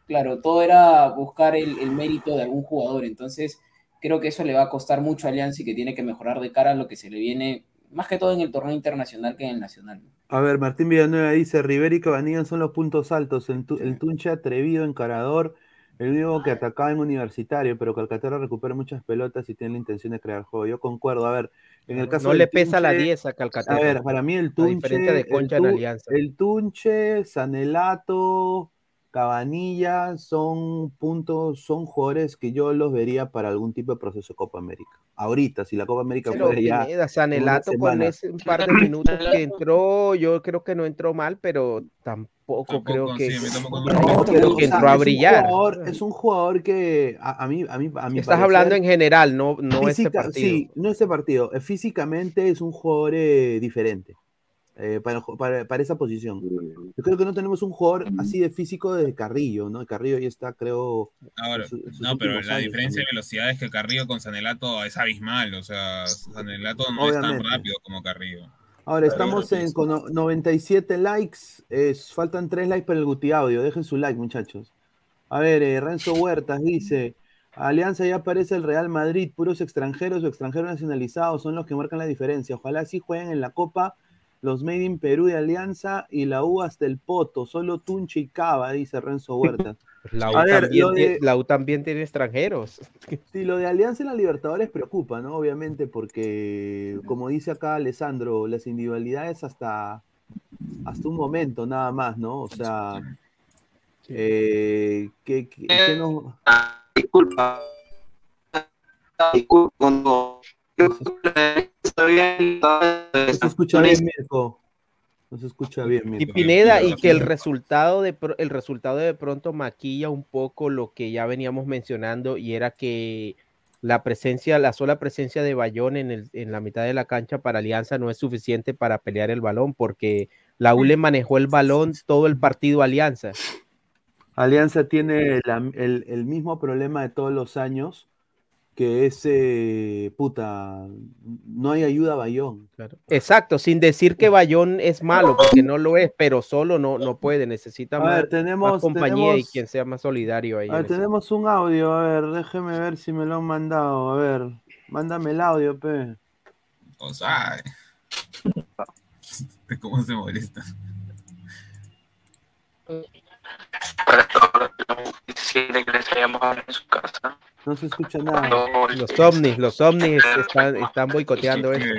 Claro, todo era buscar el, el mérito de algún jugador. Entonces, creo que eso le va a costar mucho a Alianza y que tiene que mejorar de cara a lo que se le viene, más que todo en el torneo internacional que en el nacional. A ver, Martín Villanueva dice, Rivera y Cabanillas son los puntos altos, el, tu- el Tunche atrevido, encarador, el único que atacaba en universitario, pero Calcaterra recupera muchas pelotas y tiene la intención de crear juego. Yo concuerdo, a ver, en el caso No le pesa la Tunche, 10 a Calcaterra. A ver, para mí el A Tunche, diferencia de Concha el, en Tu- Alianza. el Tunche, Sanelato, Cabanilla son puntos, son jugadores que yo los vería para algún tipo de proceso de Copa América. Ahorita, si la Copa América Pero fuera ya Pineda, Sanelato con ese un par de minutos que entró, yo creo que no entró mal, pero tampoco, creo que, sí, a mí tampoco no, creo que o sea, entró a es un brillar. jugador- es un jugador que a, a mí, a mí, a mi Estás parecer, hablando en general, no, no este física- partido. Sí, no este partido. Eh, Físicamente es un jugador eh, diferente eh, para, para, para esa posición. Yo creo que no tenemos un jugador así de físico de Carrillo, ¿no? Carrillo ya está, creo. Ahora, su- no, pero la diferencia de velocidad es que Carrillo con Sanelato es abismal. O sea, Sanelato no es tan rápido como Carrillo. Ahora estamos en con no- 97 likes. es- faltan 3 likes para el Guti Audio. Dejen su like, muchachos. A ver, eh, Renzo Huertas dice: Alianza ya aparece el Real Madrid, puros extranjeros o extranjeros nacionalizados son los que marcan la diferencia. Ojalá sí jueguen en la Copa los Made in Perú de Alianza y la U hasta el Poto. Solo Tunche y Cava, dice Renzo Huertas. La U, A ver, también, lo tie- de- la U también tiene extranjeros. Sí, lo de Alianza en la Libertadores preocupa, ¿no? Obviamente, porque, como dice acá Alessandro, las individualidades hasta, hasta un momento nada más, ¿no? O sea, eh, ¿qué, qué- qué no- Disculpa. Disculpa, cuando no se escucha bien, Mirko? No se escucha bien, Y. Pineda, y que el resultado de el resultado de pronto maquilla un poco lo que ya veníamos mencionando y era que la presencia, la sola presencia de Bayón en, el, en la mitad de la cancha para Alianza no es suficiente para pelear el balón porque la U le manejó el balón todo el partido Alianza. Alianza tiene el, el mismo problema de todos los años, que es, eh, puta, no hay ayuda a Bayón. Exacto, sin decir que Bayón es malo, porque no lo es, pero solo no, no puede, necesita A más, ver, tenemos- más compañía y quien sea más solidario ahí. A ver, ese- tenemos un audio, a ver, déjeme ver si me lo han mandado, a ver, mándame el audio, pe. O sea, ¿cómo se molesta? para todos los que les hayamos en su casa. No se escucha nada. Los ovnis, los ovnis están, están boicoteando esto.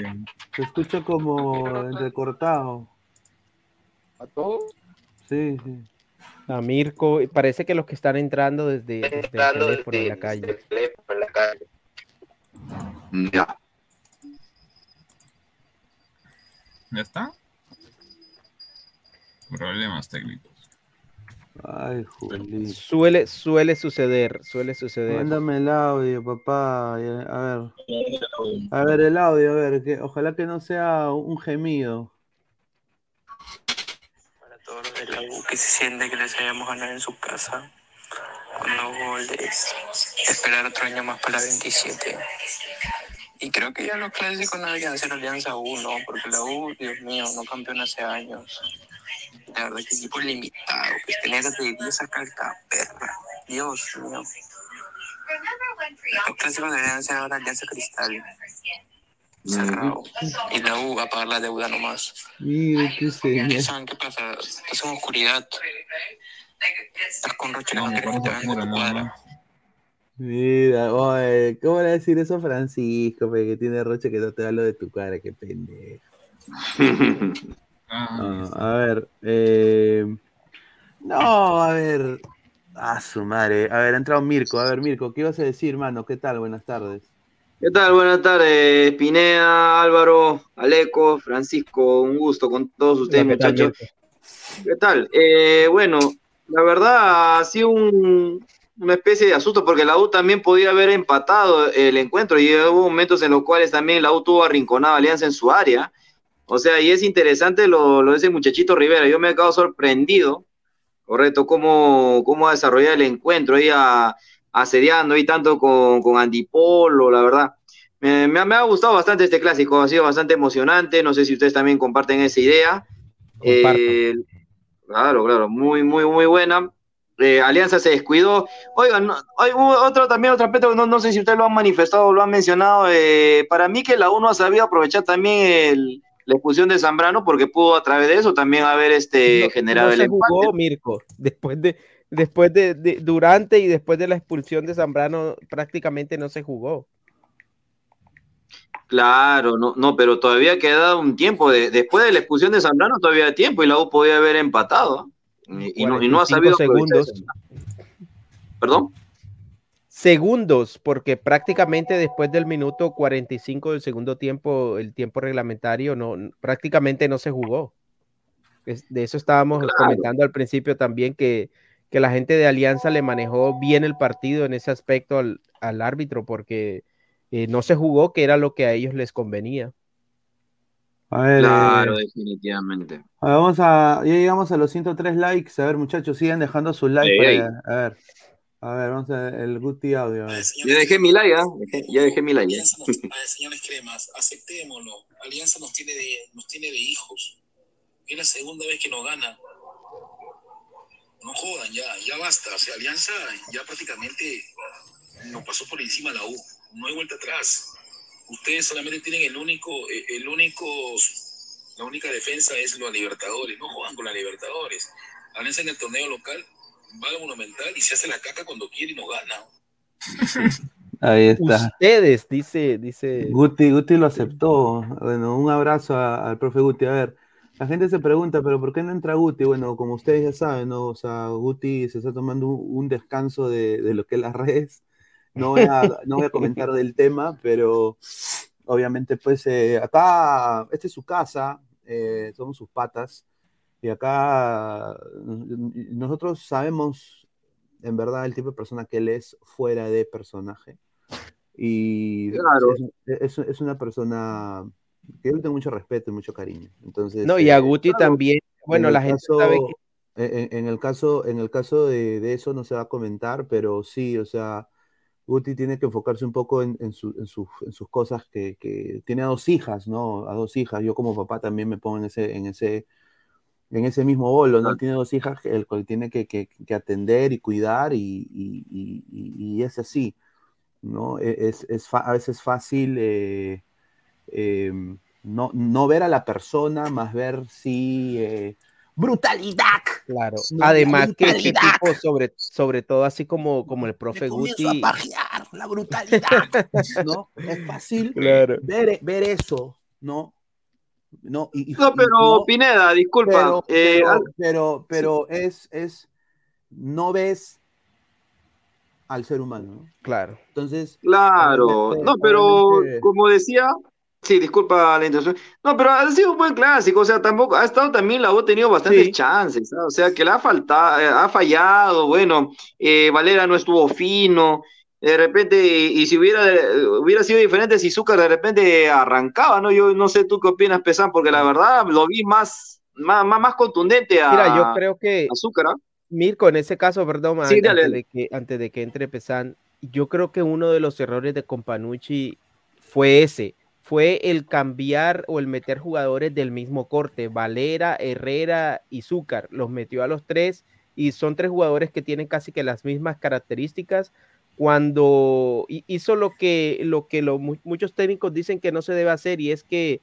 Se escucha como entrecortado. ¿A todos? Sí, sí. A Mirko, parece que los que están entrando desde, desde el teléfono en la calle. Ya. ¿Ya está? Problemas técnicos. Ay, Juli. Suele, suele suceder, suele suceder. Mándame el audio, papá. A ver. A ver, el audio, a ver. Que, ojalá que no sea un gemido. todos los de la U que se siente que les hayamos ganado en su casa con dos goles, esperar otro año más para la 27. Y creo que ya los clásicos no deberían ser Alianza U, ¿no? Porque la U, Dios mío, no campeona hace años. La verdad que equipo limitado, pues tenía que de sacar esta perra. Dios mío. Los clásicos deberían ser ahora Alianza Cristal. Cerrado. Y la U a pagar la deuda nomás. Mire, qué señal. ¿Saben qué pasa? Estás en oscuridad. Estás con Roche no, quieres que te vean con tu cuadra. Mira, oye, ¿cómo le va a decir eso a Francisco? pe, que tiene roche que no te da lo de tu cara, qué pendejo. Ah, a ver, eh, no, a ver, a su madre, a ver, ha entrado Mirko, a ver, Mirko, ¿qué ibas a decir, mano? ¿Qué tal? Buenas tardes. ¿Qué tal? Buenas tardes, Pineda, Álvaro, Aleco, Francisco, un gusto con todos ustedes, Hola, ¿qué tal, muchachos. ¿Qué tal? Eh, bueno, la verdad ha sido un- una especie de asusto porque la U también podía haber empatado el encuentro y hubo momentos en los cuales también la U tuvo arrinconada Alianza en su área. O sea, y es interesante lo, lo de ese muchachito Rivera. Yo me he quedado sorprendido, correcto, cómo, cómo ha desarrollado el encuentro ahí a- asediando ahí tanto con, con Andy Polo, la verdad. Me, me ha- me ha gustado bastante este clásico, ha sido bastante emocionante. No sé si ustedes también comparten esa idea. Eh, claro, claro, muy, muy, muy buena. Eh, Alianza se descuidó. Oigan, no- hay otro también, otro aspecto no, no sé si ustedes lo han manifestado o lo han mencionado. eh, para mí que la U no ha sabido aprovechar también el- la expulsión de Zambrano porque pudo a través de eso también haber este, generado no el se empate. jugó, Mirko. Después de, después de, de- durante y después de la expulsión de Zambrano, prácticamente no se jugó. Claro, no, no, pero todavía queda un tiempo. de- después de la expulsión de Zambrano todavía hay tiempo y la U podía haber empatado. Y, y no, y no ha 45 sabido segundos. ¿Perdón? Segundos, porque prácticamente después del minuto 45 del segundo tiempo, el tiempo reglamentario, no, prácticamente no se jugó. Es- de eso estábamos Claro. comentando al principio también, que, que la gente de Alianza le manejó bien el partido en ese aspecto al, al árbitro, porque eh, no se jugó, que era lo que a ellos les convenía. A ver, Claro, eh, definitivamente. a ver, vamos a, ya llegamos a los 103 likes. A ver, muchachos, sigan dejando sus likes. Para- a ver, a ver, vamos a ver el Guti audio. a ver. Ya dejé mi like, ¿ah? Dejé- ya dejé mi like. ¿eh? Ah, señores cremas, aceptémoslo. Alianza nos tiene de, nos tiene de hijos. Es la segunda vez que nos gana. No jodan, ya, ya basta. O sea, Alianza ya prácticamente nos pasó por encima la U. No hay vuelta atrás. Ustedes solamente tienen el único, eh, el único, la única defensa es los Libertadores. No juegan con la Libertadores. Alianza en el torneo local va al Monumental y se hace la caca cuando quiere y nos gana. Ahí está. Ustedes, dice, dice. Guti, Guti lo aceptó. Bueno, un abrazo a- al profe Guti. A ver, la gente se pregunta, pero ¿por qué no entra Guti? Bueno, como ustedes ya saben, ¿no? O sea, Guti se está tomando un, un descanso de, de lo que es las redes. No voy a, no voy a comentar del tema, pero obviamente, pues, eh, acá, esta es su casa, eh, somos sus patas, y acá nosotros sabemos, en verdad, el tipo de persona que él es fuera de personaje. Y Claro. es, es- es una persona que yo le tengo mucho respeto y mucho cariño. Entonces, No, y a eh, Guti claro, también, bueno, en la gente caso- sabe que en, en- en el caso, en el caso de, de eso no se va a comentar, pero sí, o sea, Guti tiene que enfocarse un poco en, en su- en sus- en sus cosas que, que tiene a dos hijas, ¿no? A dos hijas. Yo como papá también me pongo en ese, en ese, en ese mismo bolo, ¿no? Él tiene dos hijas, que- el cual tiene que, que- que atender y cuidar y, y- y- y- es así, ¿no? E- Es, es a veces fácil eh, eh, no, no ver a la persona, más ver si... eh, ¡Brutalidad! Claro. No, Además que este tipo, sobre, sobre todo así como, como el profe Guti. a pajear, la brutalidad, ¿no? Es fácil Claro. ver, ver eso, ¿no? No, y- No, y pero no- Pineda, disculpa. pero, eh, pero, pero, pero es, es, no ves al ser humano, ¿no? Claro. Entonces, Claro, no, pero como decía, sí, disculpa la intención. No, pero ha sido un buen clásico, o sea, tampoco ha estado también la U ha tenido bastantes chances, ¿sabes? o sea, que le ha faltado, ha fallado, bueno, eh, Valera no estuvo fino, de repente, y si hubiera, hubiera sido diferente si Zúcar de repente arrancaba, ¿no? Yo no sé tú qué opinas, Pesán, porque la verdad lo vi más, más, más, más contundente a, Mira, yo creo que a Zúcar, ¿ah? Mirko, en ese caso, perdón, Sí, an- dale, antes, dale. de que, antes de que entre Pesan, yo creo que uno de los errores de Companucci fue ese, fue el cambiar o el meter jugadores del mismo corte, Valera, Herrera y Zúcar, los metió a los tres y son tres jugadores que tienen casi que las mismas características. Cuando hi- hizo lo que, lo que lo- mu- muchos técnicos dicen que no se debe hacer y es que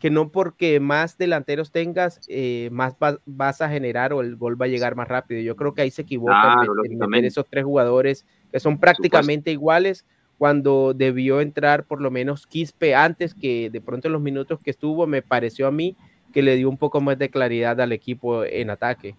que no porque más delanteros tengas, eh, más va- vas a generar o el gol va a llegar más rápido. Yo creo que ahí se equivoca Claro, en esos tres jugadores que son prácticamente iguales cuando debió entrar por lo menos Quispe antes que de pronto en los minutos que estuvo me pareció a mí que le dio un poco más de claridad al equipo en ataque.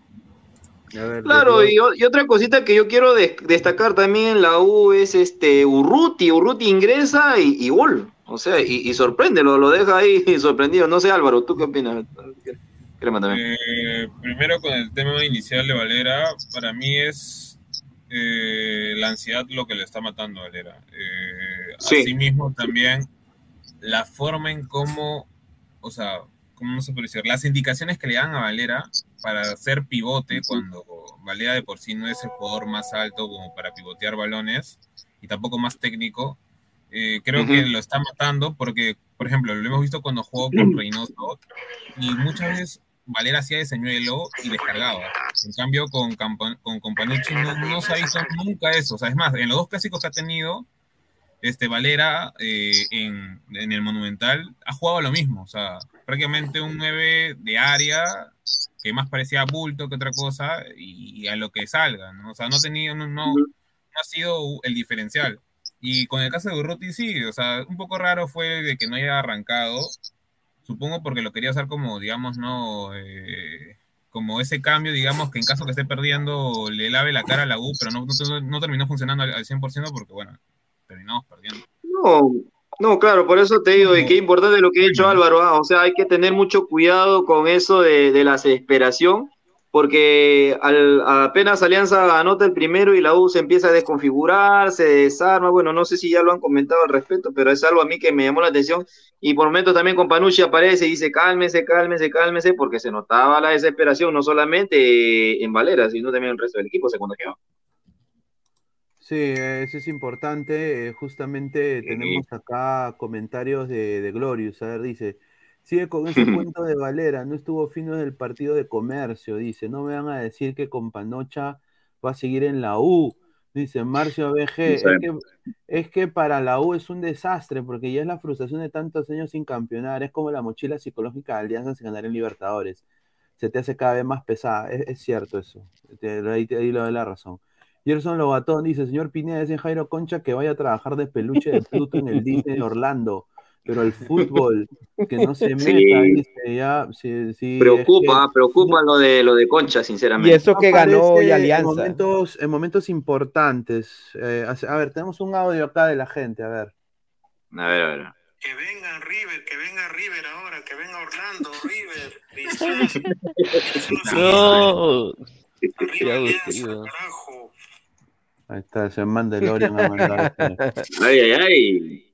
Claro, y, otra cosita que yo quiero des- destacar también en la U es este Urruti, Urruti ingresa y, y gol, o sea, y, y sorprende, lo, lo deja ahí sorprendido. No sé, Álvaro, ¿tú qué opinas? ¿Qué, qué Crema también. Eh, primero con el tema inicial de Valera, para mí es eh, la ansiedad lo que le está matando a Valera. Eh, Sí. Asimismo también la forma en cómo, o sea, ¿cómo no se puede decir? Las indicaciones que le dan a Valera para hacer pivote cuando Valera de por sí no es el jugador más alto como para pivotear balones y tampoco más técnico. eh, creo que lo está matando porque, por ejemplo, lo hemos visto cuando jugó con Reynoso y muchas veces Valera hacía de señuelo y descargaba. En cambio, con, con Companucci no, no se ha visto nunca eso. O sea, es más, en los dos clásicos que ha tenido, este Valera eh, en, en el Monumental ha jugado lo mismo. O sea, prácticamente un 9 de área que más parecía bulto que otra cosa y, a lo que salga. ¿no? O sea, no, tenido, no, no, no ha sido el diferencial. Y con el caso de Urruti, sí, o sea, un poco raro fue de que no haya arrancado. Supongo porque lo quería hacer como, digamos, no. eh, como ese cambio, digamos, que en caso que esté perdiendo le lave la cara a la U, pero no, no, no terminó funcionando al, al 100% porque, bueno, terminamos perdiendo. No, no, claro, por eso te digo, y qué importante lo que ha dicho Álvaro, ah, o sea, hay que tener mucho cuidado con eso de, de la desesperación, porque al, apenas Alianza anota el primero y la U se empieza a desconfigurar, se desarma, bueno, no sé si ya lo han comentado al respecto, pero es algo a mí que me llamó la atención, y por momentos también con Panucci aparece y dice, cálmese, cálmese, cálmese, porque se notaba la desesperación, no solamente en Valera, sino también en el resto del equipo se contagió. Sí, eso es importante. eh, justamente tenemos acá comentarios de, de Glorious. A ver, dice, sigue con ese cuento de Valera, no estuvo fino del partido de comercio, dice, no me van a decir que con Panocha va a seguir en la U. Dice Marcio BG, es que, es que para la U es un desastre, porque ya es la frustración de tantos años sin campeonar, es como la mochila psicológica de Alianza sin ganar en Libertadores. Se te hace cada vez más pesada, es, es cierto eso, ahí, ahí le doy la razón. Gerson Lobatón dice, señor Pineda, dice Jairo Concha que vaya a trabajar de peluche de Pluto en el Disney de Orlando, pero el fútbol, que no se meta, Sí. dice, ya, sí, sí, es Preocupa, que- preocupa lo de lo de Concha, sinceramente. no aparece En momentos, en momentos importantes. Eh, a ver, tenemos un audio acá de la gente, a ver. A ver, a ver. Que venga River, que venga River ahora, que venga Orlando, River, Cristal. No. Arriba Ya, Alianza, tío. carajo. Ahí está, se Mandalorian ha mandado este. Ay, ay, ay.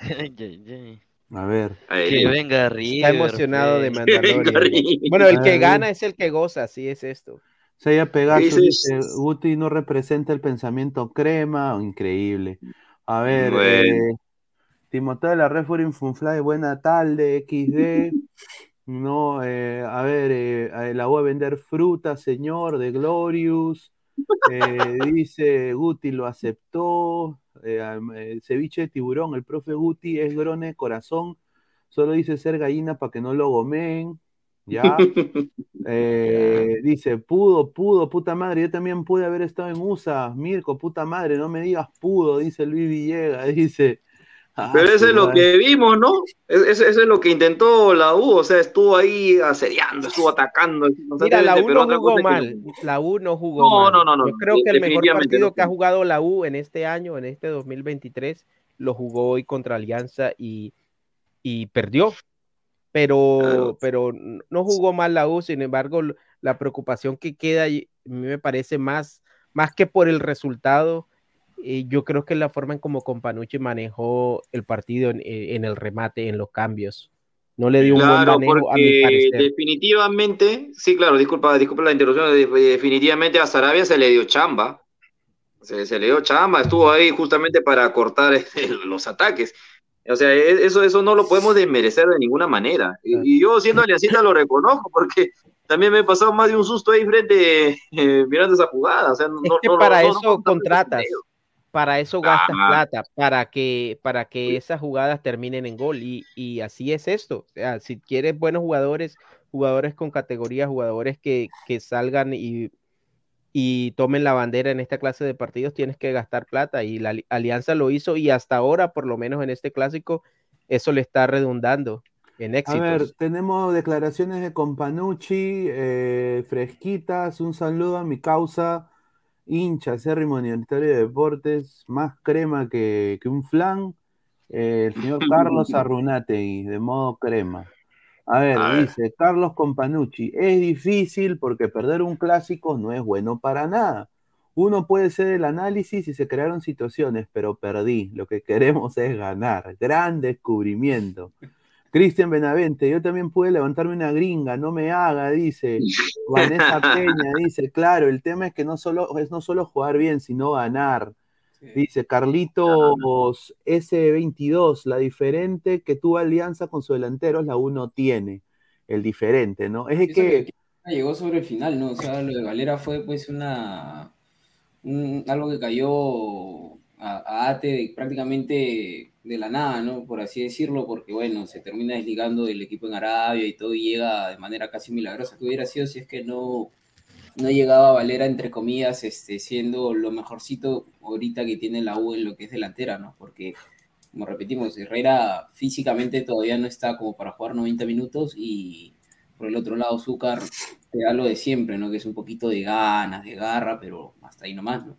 Ay, ay, ay. A ver. Que venga River. Está emocionado de pues. Mandalorian. Bueno, el que gana es el que goza, así es esto. Seiya Pegaso Dices- dice, Guti no representa el pensamiento crema, increíble. A ver, Bueno. eh, Timoteo de la Red fue Funfly, buena tarde, XD. No, eh, a ver, eh, eh, la voy a vender fruta, señor, de Glorious. Eh, dice Guti lo aceptó. Eh, am- eh, ceviche de tiburón, el profe Guti es grone, corazón. Solo dice ser gallina para que no lo gomeen. Ya. Eh, dice, pudo, pudo, puta madre, yo también pude haber estado en USA, Mirko, puta madre, no me digas pudo, dice Luis Villegas, dice. Ah, Pero eso es lo que vimos, ¿no? Es- es- Eso es lo que intentó la U, o sea, estuvo ahí asediando, estuvo atacando. Mira, la U no jugó es que mal. La U no jugó No, mal. no, no, no, Yo creo que el mejor partido no. que ha jugado la U en este año, en este 2023, lo jugó hoy contra Alianza y, y perdió. Pero, pero no jugó mal la U, sin embargo, la preocupación que queda a mí me parece más, más que por el resultado, eh, yo creo que la forma en como Companucci manejó el partido en, eh, en el remate, en los cambios. No le dio un buen manejo, a mi parecer. definitivamente, sí, claro, disculpa, disculpa la interrupción, de- definitivamente a Sarabia se le dio chamba, se, se le dio chamba, estuvo ahí justamente para cortar los ataques. O sea, e- eso, eso no lo podemos desmerecer de ninguna manera. Y, y yo siendo aliancista lo reconozco, porque también me he pasado más de un susto ahí frente, eh, mirando esa jugada. O sea, no, Es que no- para no- eso contratas, para eso gastas Ah. plata, para que, para que esas jugadas terminen en gol. Y, y así es esto. O sea, si quieres buenos jugadores, jugadores con categoría, jugadores que, que salgan y, y tomen la bandera en esta clase de partidos, tienes que gastar plata. Y la ali- Alianza lo hizo y hasta ahora, por lo menos en este clásico, eso le está redundando en A éxitos. ver, tenemos declaraciones de Companucci, eh, fresquitas, un saludo a mi causa, hincha, acérrimo universitario de deportes, más crema que, que un flan, eh, el señor Carlos Arrunategui, de modo crema. A ver, A ver. dice Carlos Companucci, es difícil porque perder un clásico no es bueno para nada. Uno puede hacer el análisis y se crearon situaciones, pero perdí. Lo que queremos es ganar. Gran descubrimiento. Cristian Benavente, yo también pude levantarme una gringa, no me haga, dice. Vanessa Peña dice, claro, el tema es que no solo es no solo jugar bien, sino ganar. Dice Carlitos S22, la diferente que tuvo alianza con su delantero, la uno tiene. El diferente, ¿no? Es Pienso que, llegó sobre el final, ¿no? O sea, lo de Valera fue pues una un- algo que cayó a, Ate prácticamente de la nada, ¿no? Por así decirlo, porque bueno, se termina desligando del equipo en Arabia y todo y llega de manera casi milagrosa. ¿Qué hubiera sido si es que no, no llegaba Valera, entre comillas, este, siendo lo mejorcito ahorita que tiene la U en lo que es delantera, ¿no? Porque, como repetimos, Herrera físicamente todavía no está como para jugar 90 minutos y por el otro lado Zúcar te da lo de siempre, ¿no? Que es un poquito de ganas, de garra, pero hasta ahí nomás, ¿no?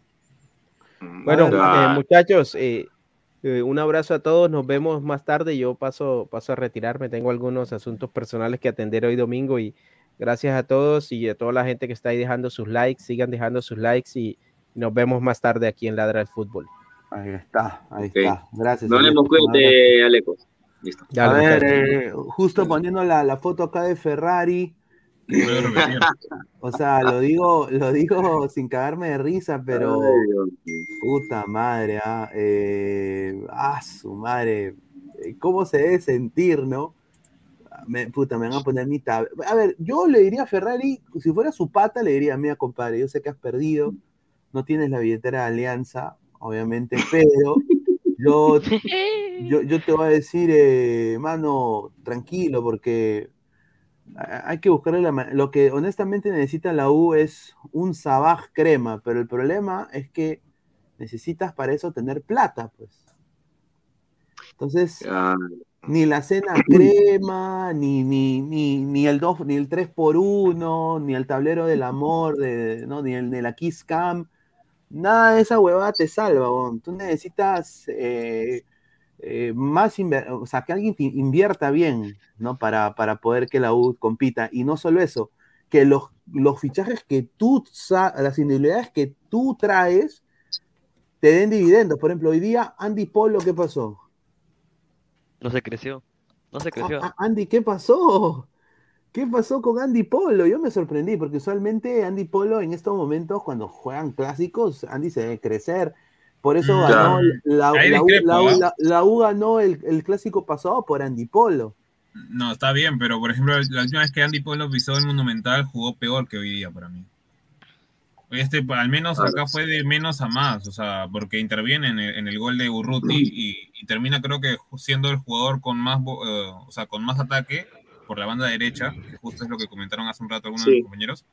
Bueno, eh, muchachos, eh, eh, un abrazo a todos. Nos vemos más tarde. Yo paso, paso a retirarme. Tengo algunos asuntos personales que atender hoy domingo y gracias a todos y a toda la gente que está ahí dejando sus likes. Sigan dejando sus likes y nos vemos más tarde aquí en Ladra del Fútbol. Ahí está, ahí Ok. está. Gracias. Nos vemos, Aleco, un cuídate, Aleco. Listo. A ver, eh, justo poniendo la, la foto acá de Ferrari. o sea, lo digo, lo digo sin cagarme de risa, pero puta madre, ah, eh, ah, su madre, eh, ¿cómo se debe sentir, no? Me, puta, me van a poner mi tab. A ver, yo le diría a Ferrari, si fuera su pata, le diría, mira, compadre, yo sé que has perdido, no tienes la billetera de Alianza, obviamente, pero yo, yo, yo te voy a decir, eh, mano, tranquilo, porque hay que buscarle la Lo que honestamente necesita la U es un Sabaj crema, pero el problema es que necesitas para eso tener plata, pues. Entonces, ni la cena crema, ni, ni, ni, ni el 2, ni el 3 por 1 ni el tablero del amor, de, ¿no? ni, el, ni la Kiss Cam, nada de esa huevada te salva, weón. Tú necesitas eh, eh, más, o sea, que alguien invierta bien, ¿no? Para, para poder que la U compita. Y no solo eso, que los, los fichajes que tú, las individualidades que tú traes, te den dividendos. Por ejemplo, hoy día Andy Polo, ¿qué pasó? No se creció. No se creció. Ah, ah, Andy, ¿qué pasó? ¿Qué pasó con Andy Polo? Yo me sorprendí porque usualmente Andy Polo en estos momentos cuando juegan clásicos, Andy se debe crecer. Por eso Mm. ganó la, la discrepo, la U- ¿ah? la- la U ganó el, el clásico pasado por Andy Polo. No, está bien, pero por ejemplo, la última vez que Andy Polo pisó el Monumental jugó peor que hoy día para mí. Este, al menos acá fue de menos a más, o sea, porque interviene en el, en el gol de Urruti y, y termina creo que siendo el jugador con más, bo- eh, o sea, con más ataque por la banda derecha, que justo es lo que comentaron hace un rato algunos de mis compañeros.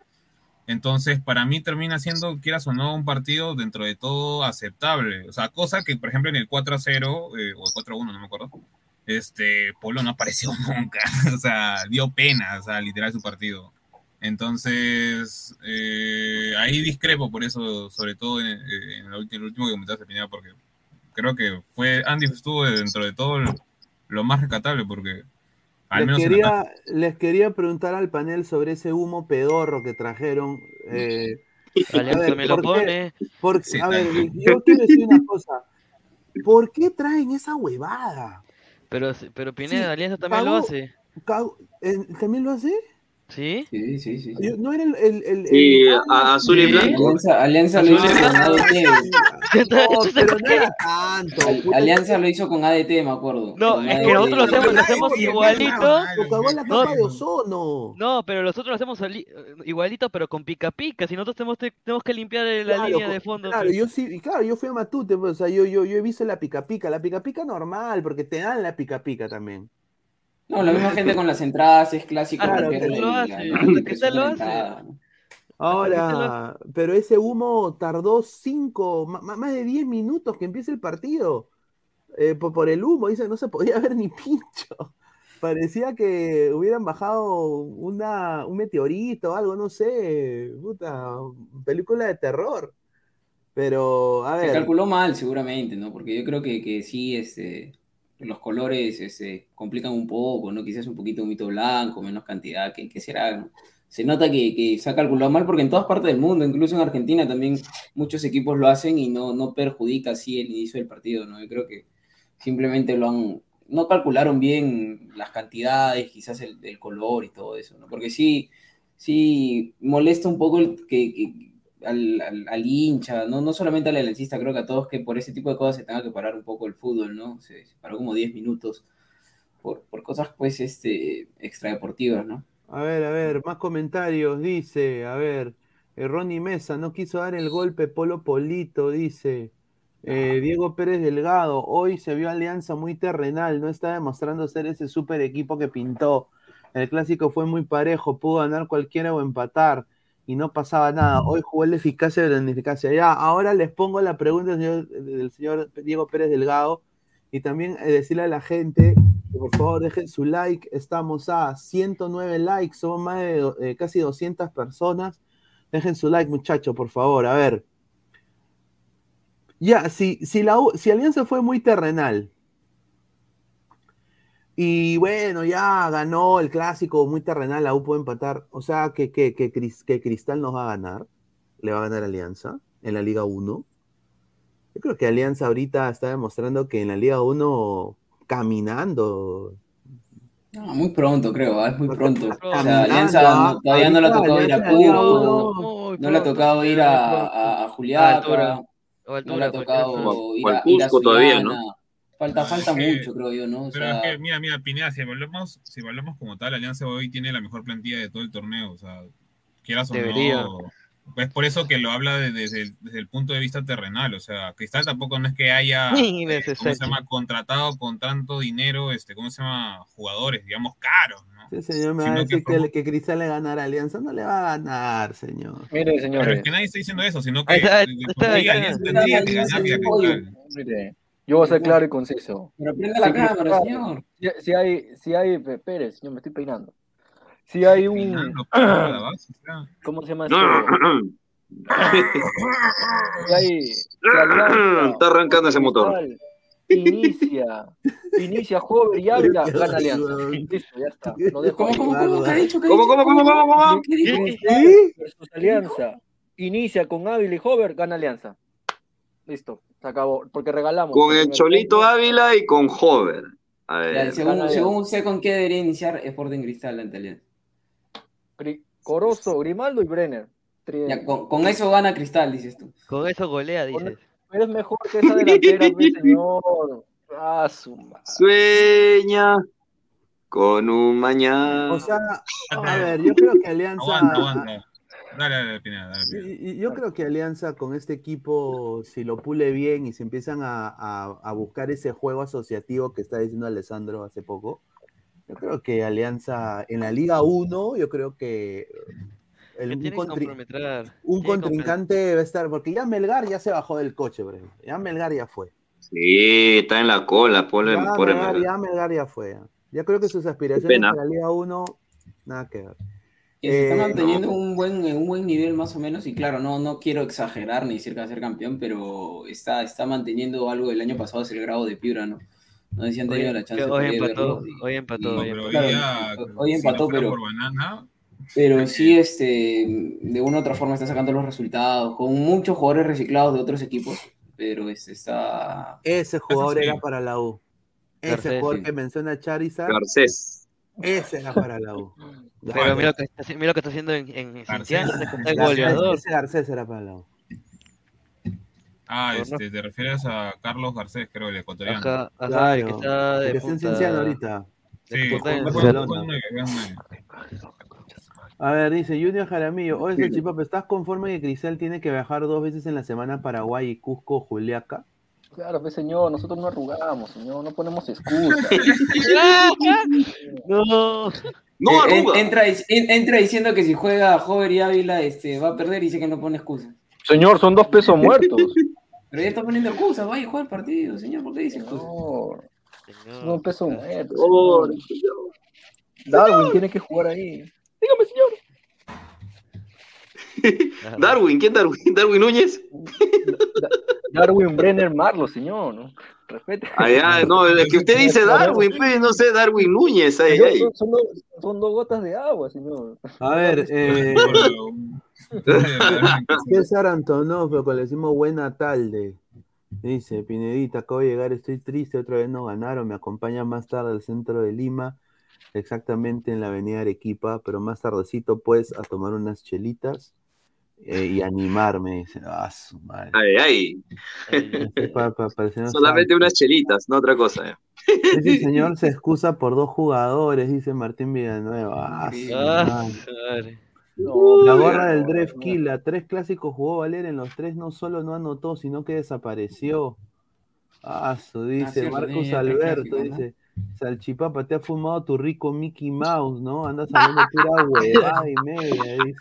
Entonces, para mí termina siendo, quieras o no, un partido dentro de todo aceptable. O sea, cosa que, por ejemplo, en el 4 a 0 eh, o el 4 a 1, no me acuerdo, este, Polo no apareció nunca. o sea, dio pena, o sea, literal su partido. Entonces, eh, ahí discrepo por eso, sobre todo en, en lo ulti- en el último que comentaste, Pineda, porque creo que fue, Andy estuvo dentro de todo lo- lo más rescatable, porque al Les quería, les quería preguntar al panel sobre ese humo pedorro que trajeron. eh, Alianza a ver, también lo ¿por qué? pone. Por- Sí, a ver, yo quiero decir una cosa. ¿Por qué traen esa huevada? Pero, pero Pineda, Sí, Alianza también lo cagó- hace. Cago- ¿eh, ¿También lo hace? ¿Sí? Sí, sí, sí. Yo- ¿No era el, el, el- Sí, el- azul y blanco. Alianza, Alianza lo hizo Azul y con blanco. ADT. No, pero no era tanto. Al- Alianza lo hizo con ADT, me acuerdo. No, es que nosotros lo hacemos, lo hacemos igualito. La No, capa de ozono. no, pero nosotros lo hacemos ali- igualito, pero con pica pica. Si nosotros tenemos, te- tenemos que limpiar la Claro, línea de fondo. Claro, pues. yo sí, y claro, yo fui a Matute, pues, o sea, yo, yo, yo he visto la pica pica, la pica pica normal, porque te dan la pica pica también. No, la misma gente con las entradas es clásico. Claro, que lo hace, se. Ahora, pero ese humo tardó cinco, ma- ma- más de 10 minutos que empiece el partido. eh, por, por el humo, dice, no se podía ver ni pincho. Parecía que hubieran bajado una, un meteorito o algo, no sé. Puta, película de terror. Pero, a Se ver. calculó mal, seguramente, ¿no? Porque yo creo que, que sí, este, los colores se complican un poco, ¿no? Quizás un poquito un mito blanco, menos cantidad, ¿qué, qué será? Se nota que, que se ha calculado mal porque en todas partes del mundo, incluso en Argentina también muchos equipos lo hacen y no, no perjudica así el inicio del partido, ¿no? Yo creo que simplemente lo han, no calcularon bien las cantidades, quizás el, color y todo eso, ¿no? Porque sí, sí molesta un poco el que- al, al- al hincha, ¿no? no solamente al aliancista, creo que a todos que por ese tipo de cosas se tenga que parar un poco el fútbol, ¿no? Se, se paró como 10 minutos por, por cosas, pues, este, extradeportivas, ¿no? A ver, a ver, más comentarios. Dice, a ver, eh, Ronnie Mesa no quiso dar el golpe Polo Polito, dice. Eh, Diego Pérez Delgado, hoy se vio Alianza muy terrenal, no está demostrando ser ese super equipo que pintó. El clásico fue muy parejo, pudo ganar cualquiera o empatar y no pasaba nada. Hoy jugó la eficacia de la ineficacia. Ya, ahora les pongo la pregunta del señor, del señor Diego Pérez Delgado y también eh, decirle a la gente que por favor dejen su like. Estamos a 109 likes, somos más de eh, casi 200 personas. Dejen su like, muchachos, por favor. A ver. Ya, si, si, la, si Alianza fue muy terrenal y bueno, ya ganó el clásico muy terrenal, la U puede empatar. O sea, que, que, que, que Cristal nos va a ganar. Le va a ganar Alianza en la Liga 1. Yo creo que Alianza ahorita está demostrando que en la Liga 1 caminando. No, muy pronto, creo, ¿ah? es muy pronto. O sea, Caminando, Alianza ah, no- todavía no le ha tocado ir a Muy no le ha tocado ir a, a, Juliaca, no le ha tocado ir a, ir a Cusco todavía, ¿no? Falta, No, falta es que- mucho, creo yo, ¿no? O Pero sea, es que, mira, mira, Pineda, si evaluamos, si evaluamos como tal, Alianza hoy tiene la mejor plantilla de todo el torneo. O sea, quieras o Debería. no. Es por eso que lo habla de- desde, el- desde el punto de vista terrenal. O sea, Cristal tampoco no es que haya, eh, ¿cómo se llama? Contratado con tanto dinero, este, ¿cómo se llama? Jugadores, digamos, caros, ¿no? Sí, señor, me va a que decir que, que Cristal le ganará a Alianza. No le va a ganar, señor. Mire, Pero señores. es que nadie está diciendo eso, sino que eh, Alianza tendría que a Cristal. Mire, yo voy a ser claro y conciso. pero prenda la Si cámara, señor. Si, si hay, si hay, Pérez, señor, me estoy peinando. Si hay un, Peinando. ¿cómo se llama esto? Si hay, si Alianza Está arrancando ese motor. Inicia, inicia Hover y Ávila, gana Alianza. Listo, ya está. Lo dejo ¿Cómo, cómo, cómo? ¿Qué ha dicho? ¿Qué ha ¿Cómo, dicho? cómo, cómo, cómo, cómo? Versus Alianza. Inicia con Ávila y Hover, gana Alianza. Listo, se acabó. Porque regalamos. Con el Cholito. Ávila y con Hover. A Ya, ver. según, según usted, ¿con qué debería iniciar Sporting Cristal ante Alianza? Corozo, Grimaldo y Brenner. Ya, con, con eso gana Cristal, dices tú. Con eso golea, dices. Pero es mejor que esa delantera, mi señor. Ah, su madre. Sueña con un mañana. O sea, a ver, yo creo que Alianza. Aguanta, aguanta. Dale, dale, Pineda, dale, Pineda. Y Yo creo que Alianza con este equipo, si lo pule bien y se empiezan a, a- a buscar ese juego asociativo que está diciendo Alessandro hace poco, yo creo que Alianza en la Liga 1, yo creo que el- un, contri- contrincante va a estar, porque ya Melgar ya se bajó del coche, por ejemplo. Ya Melgar ya fue. Sí, está en la cola, pobre, Ya pobre Melgar, Melgar. ya Melgar ya fue. ya. Ya creo que sus aspiraciones para la Liga 1, nada que ver. Que se está Eh, manteniendo no. un buen, un buen nivel más o menos, y claro, no, no quiero exagerar ni decir que va a ser campeón, pero está, está manteniendo algo del año pasado, es el grado de Piura, ¿no? No sé si han Hoy, tenido la chance hoy de empató, y- hoy empató, No, hoy pero hoy empató. día, hoy si empató, no fuera pero- por banana, Pero sí, este, de una u otra forma está sacando los resultados, con muchos jugadores reciclados de otros equipos, pero este, está... Ese jugador era para la U. Ese Garcés, jugador sí. que menciona Charizard. Garcés. Ese era para la U. Pero mira lo que está, mira lo que está haciendo en, en que está el goleador. Ese Garcés era para la U. Ah, este, te refieres a Carlos Garcés, creo, el ecuatoriano. Ajá, ajá, el que está de el que está en punta- Cienciano ahorita. Sí. A ver, dice Junior Jaramillo. Oye, Salchipapa, ¿estás conforme que Cristal tiene que viajar dos veces en la semana a Paraguay y Cusco, Juliaca? Claro, pues señor, nosotros no arrugamos, señor, no ponemos excusas. no. No, Eh, entra, entra diciendo que si juega Hover y Ávila este, va a perder y dice que no pone excusa. Señor, son dos pesos muertos. Pero ya está poniendo excusas, vaya a jugar el partido, señor, ¿por qué dice excusas? No, son dos pesos muertos. Señor. Darwin tiene que jugar ahí. Dígame, señor. Darwin, ¿quién Darwin? ¿Darwin Núñez? Darwin Brenner Marlo, señor, ¿no? Respete. Allá, no, es que usted dice Darwin, pues, no sé, Darwin Núñez, ahí, Son- ahí. Son, son dos, son dos gotas de agua, señor. A ver, eh, César Antonov, que le decimos buena tarde. Dice, Pinedita, acabo de llegar, estoy triste, otra vez no ganaron, me acompaña más tarde al centro de Lima, exactamente en la avenida Arequipa, pero más tardecito pues a tomar unas chelitas eh, y animarme. Dice, ah, su madre. Ay, ay. Pa- pa- parece no Solamente unas chelitas, no otra cosa. eh. Ese señor se excusa por dos jugadores, dice Martín Villanueva. Ah, su madre. madre. La gorra del Dref Killa, tres clásicos jugó Valer en los tres, no solo no anotó, sino que desapareció. Ah, su dice tres Alberto, ¿no? dice, Salchipapa, te ha fumado tu rico Mickey Mouse, ¿no? Andas hablando pura huevada y media, dice.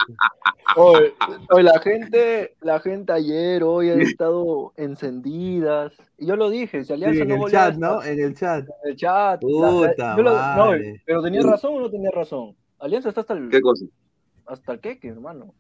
Hoy, hoy la gente, la gente ayer, hoy ha estado encendidas. Y yo lo dije, si Sí, Alianza en no el chat, esta- ¿no? En el chat. En el chat. la- Puta lo- no, madre. pero tenía razón o no tenía razón. Alianza está hasta el, ¿Qué cosa? hasta el queque, hermano.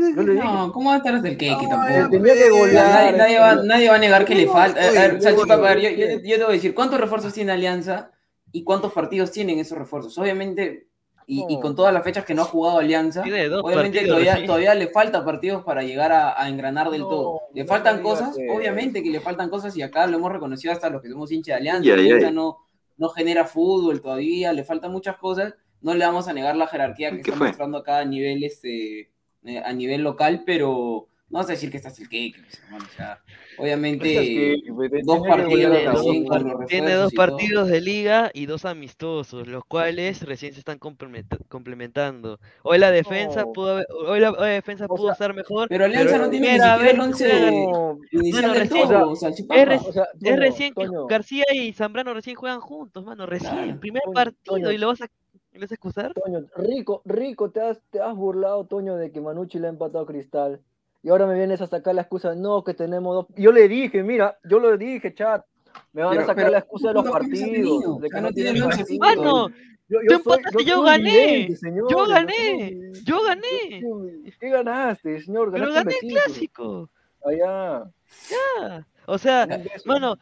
Dije, No, ¿cómo va a estar hasta el No, tampoco? tenía que golear, Nadie, nadie va, nadie va a negar que le falta. A oye, ver, oye, Salchipapa, a ver, oye. yo, yo, yo te voy a decir, ¿cuántos refuerzos tiene Alianza y cuántos partidos tienen esos refuerzos? Obviamente, y, y con todas las fechas que no ha jugado Alianza, obviamente partidos, todavía, sí. todavía le falta partidos para llegar a, a engranar del todo. Le faltan cosas, que- obviamente que le faltan cosas y acá lo hemos reconocido hasta los que somos hinchas de Alianza. Alianza no, no genera fútbol todavía, le faltan muchas cosas. No le vamos a negar la jerarquía que ¿Qué está fue? mostrando acá a nivel, este, eh, a nivel local, pero no vas a decir que estás el cake, pues, hermano, o sea, obviamente pues, dos partidos Tiene dos, con tiene todo. partidos de liga y dos amistosos, los cuales recién se están complementa- complementando. Hoy la defensa No. pudo haber- hoy la, hoy la defensa pudo estar mejor. Pero Alianza pero no tiene ni primera siquiera el vez once juegan- inicial Mano, del recién- todo, o sea, Chipapa. es, re- O sea, es Toño, recién que. García y Zambrano recién juegan juntos, mano, recién, Claro. primer partido y lo vas a, ¿lo vas a excusar? Toño, rico, rico, te has, te has burlado, Toño, de que Manucci le ha empatado a Cristal. Y ahora me vienes a sacar la excusa, no, que tenemos dos. Yo le dije, mira, yo lo dije, chat. Me van Pero- a sacar pero la excusa de los ¿cuántos cambios ha partidos. tenido? De que no no tiene tienen once partidos. Mano, Yo, tú yo soy, empataste, yo yo soy un gané. señor, Yo gané. Yo gané. yo- ¿Qué ganaste, señor? Pero Ganaste gané un el clásico. Allá. Ya. O sea, mano,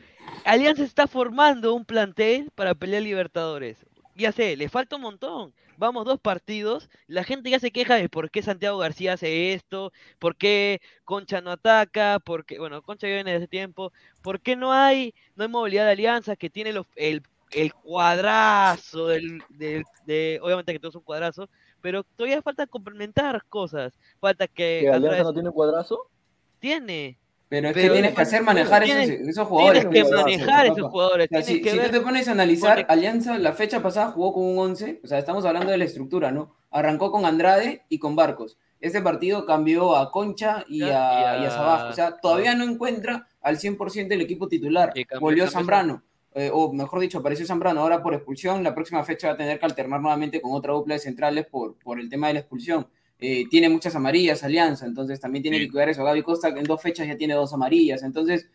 Alianza está formando un plantel para pelear Libertadores. Ya sé, le falta un montón. Vamos dos partidos, la gente ya se queja de por qué Santiago García hace esto, por qué Concha no ataca, por qué, bueno, Concha ya viene desde tiempo, por qué no hay, no hay movilidad de Alianza que tiene los- el, el cuadrazo del, del- de, obviamente que todo es un cuadrazo, pero todavía falta complementar cosas, falta que ¿Que Alianza no tiene cuadrazo? tiene, Pero es que tienes que hacer manejar esos, tienes- esos jugadores. tienes que manejar esos jugadores, O sea, si, que si tú te pones a analizar, Alianza la fecha pasada jugó con un 11, o sea, estamos hablando de la estructura, ¿no? Arrancó con Andrade y con Barcos. Ese partido cambió a Concha y Ya, a, y y a- a Sabaj. O sea, todavía no encuentra al 100% el equipo titular. Cambió- Volvió Zambrano. eh, o mejor dicho, apareció Zambrano ahora por expulsión. La próxima fecha va a tener que alternar nuevamente con otra dupla de centrales por, por el tema de la expulsión. Eh, tiene muchas amarillas, Alianza, entonces también tiene Sí. que cuidar eso. Gaby Costa en dos fechas ya tiene dos amarillas. Entonces,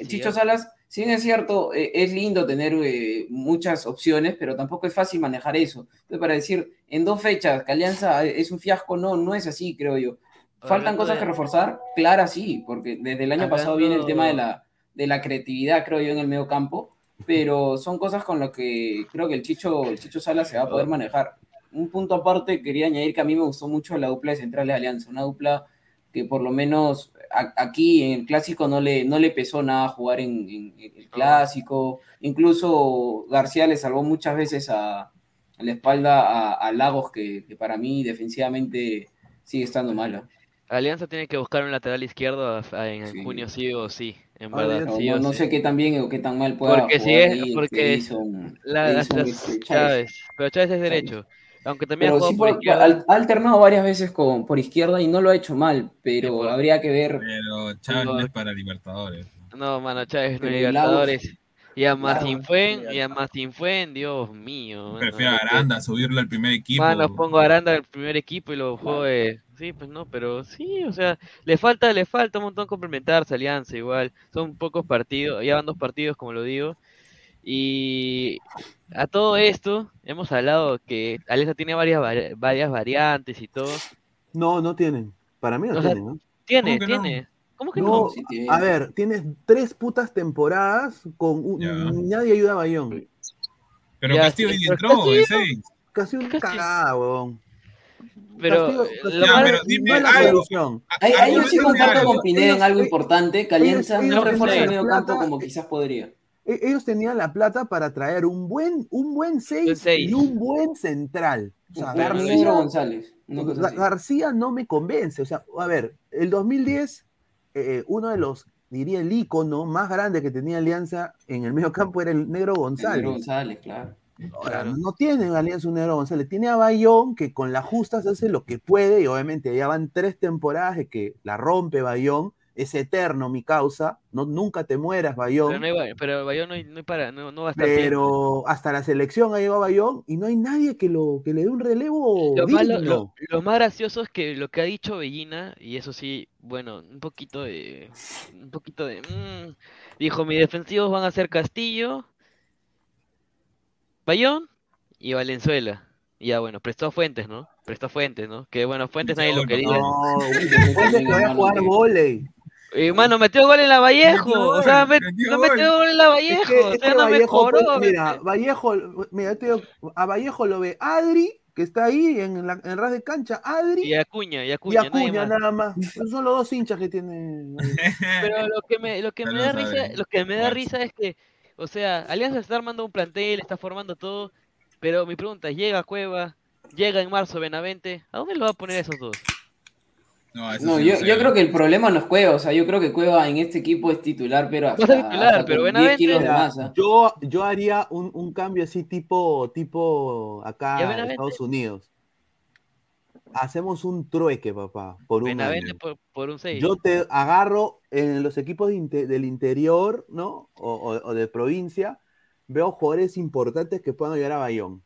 y Chicho. Salas, sí es cierto, eh, es lindo tener eh, muchas opciones, pero tampoco es fácil manejar eso. Entonces, para decir en dos fechas que Alianza es un fiasco, no, no es así, creo yo. ¿Faltan Hablando cosas de- que reforzar? Claro, sí, porque desde el año pasado viene el tema de la, de la creatividad, creo yo, en el medio campo, pero son cosas con las que creo que el Chicho, el Chicho Salas se va a poder manejar. Un punto aparte, quería añadir que a mí me gustó mucho la dupla de centrales de Alianza, una dupla que por lo menos a- aquí en el clásico no le, no le pesó nada jugar en, en- en el clásico. Incluso García le salvó muchas veces a, a la espalda a, a Lagos, que, que para mí defensivamente sigue estando mala. Alianza tiene que buscar un lateral izquierdo en junio sí o sí, en verdad, No, sí no- o no sí. sé qué tan bien o qué tan mal pueda Porque si es, ahí, este, porque Edison- la, Edison, las- este, Chávez. Chávez, pero Chávez es derecho, aunque también ha Pero jugado sí por por- izquierda. al- ha alternado varias veces con, por izquierda y no lo ha hecho mal, pero habría que ver. Pero Chávez no es para Libertadores. No, mano, Chávez no es Libertadores. Y a. Martín y a Martín Fuen, Dios mío. mano, Prefiero a que- Aranda, subirlo al primer equipo. Mano, pongo a Aranda al primer equipo y lo juego de... Sí, pues no, pero sí, o sea, le falta, le falta un montón complementarse, Alianza igual. Son pocos partidos, ya van dos partidos, como lo digo. Y a todo esto, hemos hablado que Alianza tiene varias, vari- varias variantes y todo. No, no tienen. Para mí no O sea, tienen, ¿no? Tiene, ¿Cómo que no? tiene. ¿Cómo que No, no? Sí tiene. a ver, tienes tres putas temporadas con un, nadie ayuda a Bayón. Pero Ya, Castillo sí, entró en Castillo- seis. Casi un cagada, weón. Pero, Castillo- eh, Castillo lo Ya, pero dime algo. solución. Ahí, ahí yo sí comparto con Pineda en algo importante, ellos- no refuerza el medio campo como quizás podría. E- Ellos tenían la plata para traer un buen, un buen 6 seis. y un buen central. O sea, García- Negro González. así. García no me convence. O sea, a ver, el 2010, eh, uno de los, diría, el ícono más grande que tenía Alianza en el medio campo era el Negro El González. Negro González, claro. Ahora, no tiene en Alianza un Negro González, tiene a Bayón que con la justa se hace lo que puede y obviamente ya van tres temporadas de que la rompe Bayón, es eterno mi causa, no, nunca te mueras Bayón, Pero, no hay, pero Bayón no, hay- no hay para, no, no va a estar pero hasta la selección ha llegado Bayón y no hay nadie que, lo, que le dé un relevo Lo, digno. lo, lo más gracioso es que lo que ha dicho Bellina, y eso sí, bueno, un poquito de. Un poquito de. mm, dijo: mis defensivos van a ser Castillo, Bayón y Valenzuela. Y ya, bueno, prestó a Fuentes, ¿no? Prestó a Fuentes, ¿no? Que bueno, Fuentes nadie lo quería. No, Fuentes que vaya a jugar volei. Y mano, metió gol en la Vallejo. Metió O sea, gol, met- metió no metió gol en la Vallejo. Es que- o es sea, que no Vallejo, mejoró. pues, mira, Vallejo, mira, te digo, a Vallejo lo ve Adri, que está ahí en, la, en ras de cancha, Adri Y Acuña, y y Acuña, nadie Acuña más. nada más. Esos Son los dos hinchas que tiene. Pero lo que me, lo que me da risa, lo que me da risa es que, o sea, Alianza está armando un plantel, está formando todo, pero mi pregunta es, llega Cueva, llega en marzo Benavente, ¿a dónde lo va a poner esos dos? No, eso No, sí yo, sé. yo creo que el problema no es Cueva, o sea, yo creo que Cueva en este equipo es titular, pero hasta, ser titular, hasta pero con 10 Benavente- kilos de Mira, masa. yo, yo haría un, un cambio así tipo, tipo ¿Ya acá en? Estados Unidos. Hacemos un trueque, papá, por un año. por, por un 6. Yo te agarro en los equipos de del interior, ¿no? O, o- o de provincia, veo jugadores importantes que puedan ayudar a Bayón.